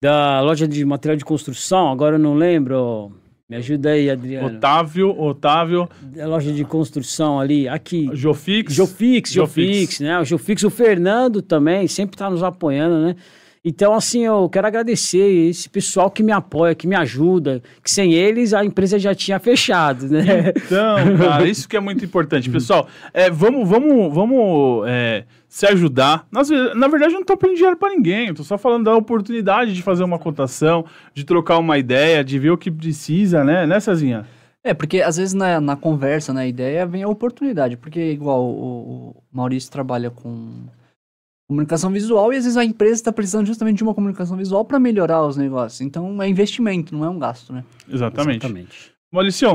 da loja de material de construção, agora eu não lembro. Me ajuda aí, Adriano. Otávio, Otávio. A loja de construção ali, aqui. Jofix. Jofix, Jofix, né? O Jofix, o Fernando também, sempre está nos apoiando, né? Então, assim, eu quero agradecer esse pessoal que me apoia, que me ajuda, que sem eles a empresa já tinha fechado, né? Então, cara, isso que é muito importante. Pessoal, é, vamos, vamos, vamos é, se ajudar. Nas, na verdade, eu não estou pedindo dinheiro para ninguém. Estou só falando da oportunidade de fazer uma cotação, de trocar uma ideia, de ver o que precisa, né? Né, Cezinha? É, porque às vezes na, na conversa, na ideia, vem a oportunidade. Porque, igual o, o Maurício trabalha com comunicação visual e às vezes a empresa está precisando justamente de uma comunicação visual para melhorar os negócios. Então é investimento, não é um gasto, né? Exatamente. Exatamente.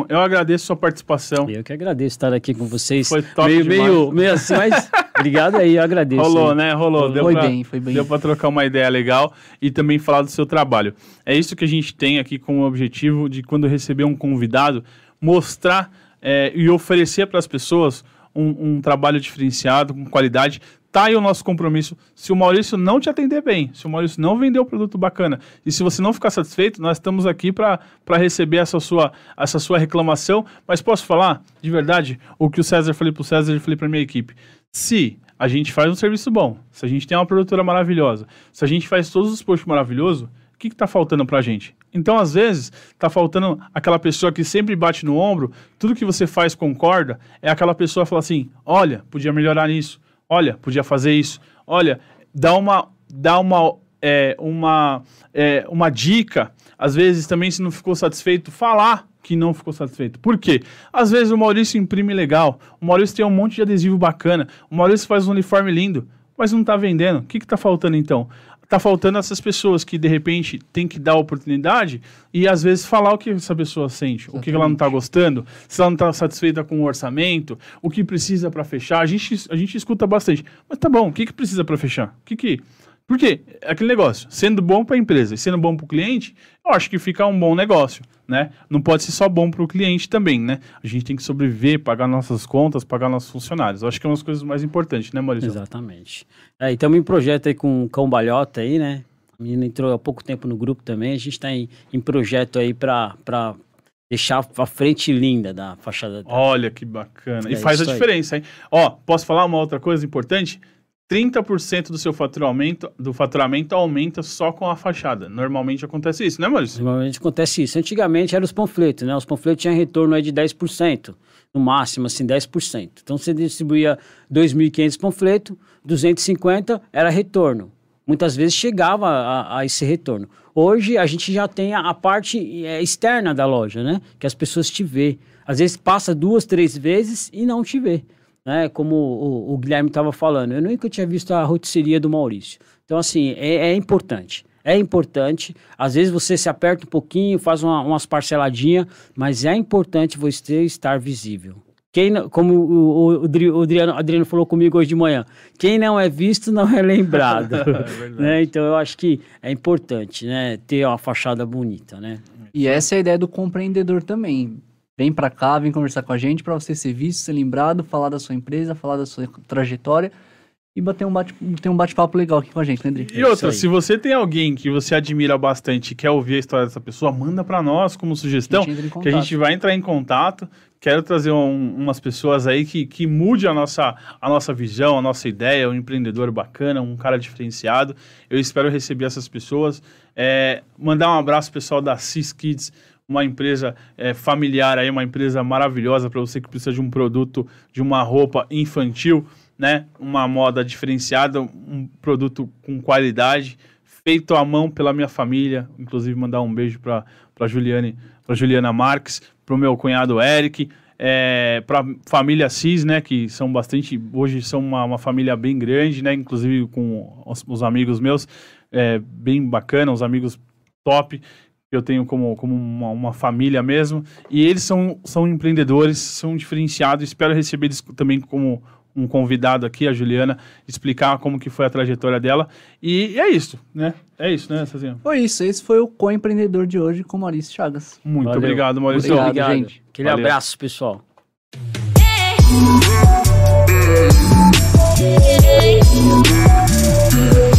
Eu agradeço a sua participação. Eu que agradeço estar aqui com vocês. Foi top meio, meio, meio assim, mas obrigado aí, eu agradeço. Rolou, aí. né? Rolou. Deu foi pra, bem, foi bem. Deu para trocar uma ideia legal e também falar do seu trabalho. É isso que a gente tem aqui como objetivo de quando receber um convidado, mostrar é, e oferecer para as pessoas um, um, trabalho diferenciado, com qualidade, Tá aí o nosso compromisso. Se o Maurício não te atender bem, se o Maurício não vender o produto bacana, e se você não ficar satisfeito, nós estamos aqui para receber essa sua, essa sua reclamação. Mas posso falar, de verdade, o que o César falei para o César, eu falei para minha equipe. Se a gente faz um serviço bom, se a gente tem uma produtora maravilhosa, se a gente faz todos os posts maravilhosos, o que está faltando para a gente? Então, às vezes, está faltando aquela pessoa que sempre bate no ombro, tudo que você faz concorda, é aquela pessoa que fala assim: olha, podia melhorar nisso, olha, podia fazer isso, olha, dá uma, dá uma é, uma, é, uma dica, às vezes também se não ficou satisfeito, falar que não ficou satisfeito. Por quê? Às vezes o Maurício imprime legal, o Maurício tem um monte de adesivo bacana, o Maurício faz um uniforme lindo, mas não está vendendo. O que está faltando então? Está faltando essas pessoas que de repente tem que dar oportunidade e às vezes falar o que essa pessoa sente, Exatamente. o que ela não está gostando, se ela não está satisfeita com o orçamento, o que precisa para fechar. A gente, a gente escuta bastante. Mas tá bom, o que, que precisa para fechar? O que que porque aquele negócio, sendo bom para a empresa e sendo bom para o cliente, eu acho que fica um bom negócio, né? Não pode ser só bom para o cliente também, né? A gente tem que sobreviver, pagar nossas contas, pagar nossos funcionários. Eu acho que é uma das coisas mais importantes, né, Maurício? Exatamente. É, e estamos em projeto aí com o Cão Balhota aí, né? A menina entrou há pouco tempo no grupo também. A gente está em, em projeto aí para deixar a frente linda da fachada. Olha que bacana. É e faz a diferença, aí. hein? Ó, posso falar uma outra coisa importante? 30% do seu faturamento, do faturamento aumenta só com a fachada. Normalmente acontece isso, né, Maurício? Normalmente acontece isso. Antigamente eram os panfletos, né? Os panfletos tinham retorno aí de 10%, no máximo, assim, 10%. Então você distribuía 2.500 panfletos, 250 era retorno. Muitas vezes chegava a, a, esse retorno. Hoje a gente já tem a, a parte é, externa da loja, né? Que as pessoas te vê. Às vezes passa duas, três vezes e não te vê né? Como o, o Guilherme estava falando, eu nunca tinha visto a rotisseria do Maurício. Então, assim, é, é, importante. É importante. Às vezes você se aperta um pouquinho, faz uma, umas parceladinhas, mas é importante você estar visível. Quem, como o, o, o Adriano, Adriano falou comigo hoje de manhã, quem não é visto não é lembrado. é né? Então eu acho que é importante né? ter uma fachada bonita. Né? E essa é a ideia do compreendedor também Vem para cá, vem conversar com a gente para você ser visto, ser lembrado, falar da sua empresa, falar da sua trajetória e bater um bate, ter um bate-papo legal aqui com a gente, né, André? E outra, se você tem alguém que você admira bastante e quer ouvir a história dessa pessoa, manda para nós como sugestão, a que a gente vai entrar em contato. Quero trazer um, umas pessoas aí que, que mude a nossa, a nossa visão, a nossa ideia, um empreendedor bacana, um cara diferenciado. Eu espero receber essas pessoas. É, mandar um abraço pessoal da Cis Kids, uma empresa é, familiar aí, uma empresa maravilhosa para você que precisa de um produto, de uma roupa infantil, né? Uma moda diferenciada, um produto com qualidade, feito à mão pela minha família. Inclusive mandar um beijo para Juliane, para Juliana Marques, para o meu cunhado Eric, é, para família Cis, né? Que são bastante, hoje são uma, uma família bem grande, né? Inclusive com os, os amigos meus, é, bem bacana, os amigos top eu tenho como, como uma, uma, família mesmo. E eles são, são empreendedores, são diferenciados. Espero receber eles também como um convidado aqui, a Juliana, explicar como que foi a trajetória dela. E, e é isso, né? É isso, né, Cezinha? Foi isso. Esse foi o co-empreendedor de hoje com Maurício Chagas. Muito Valeu. obrigado, Maurício. Obrigado, obrigado. gente. Aquele Valeu. abraço, pessoal. Yeah.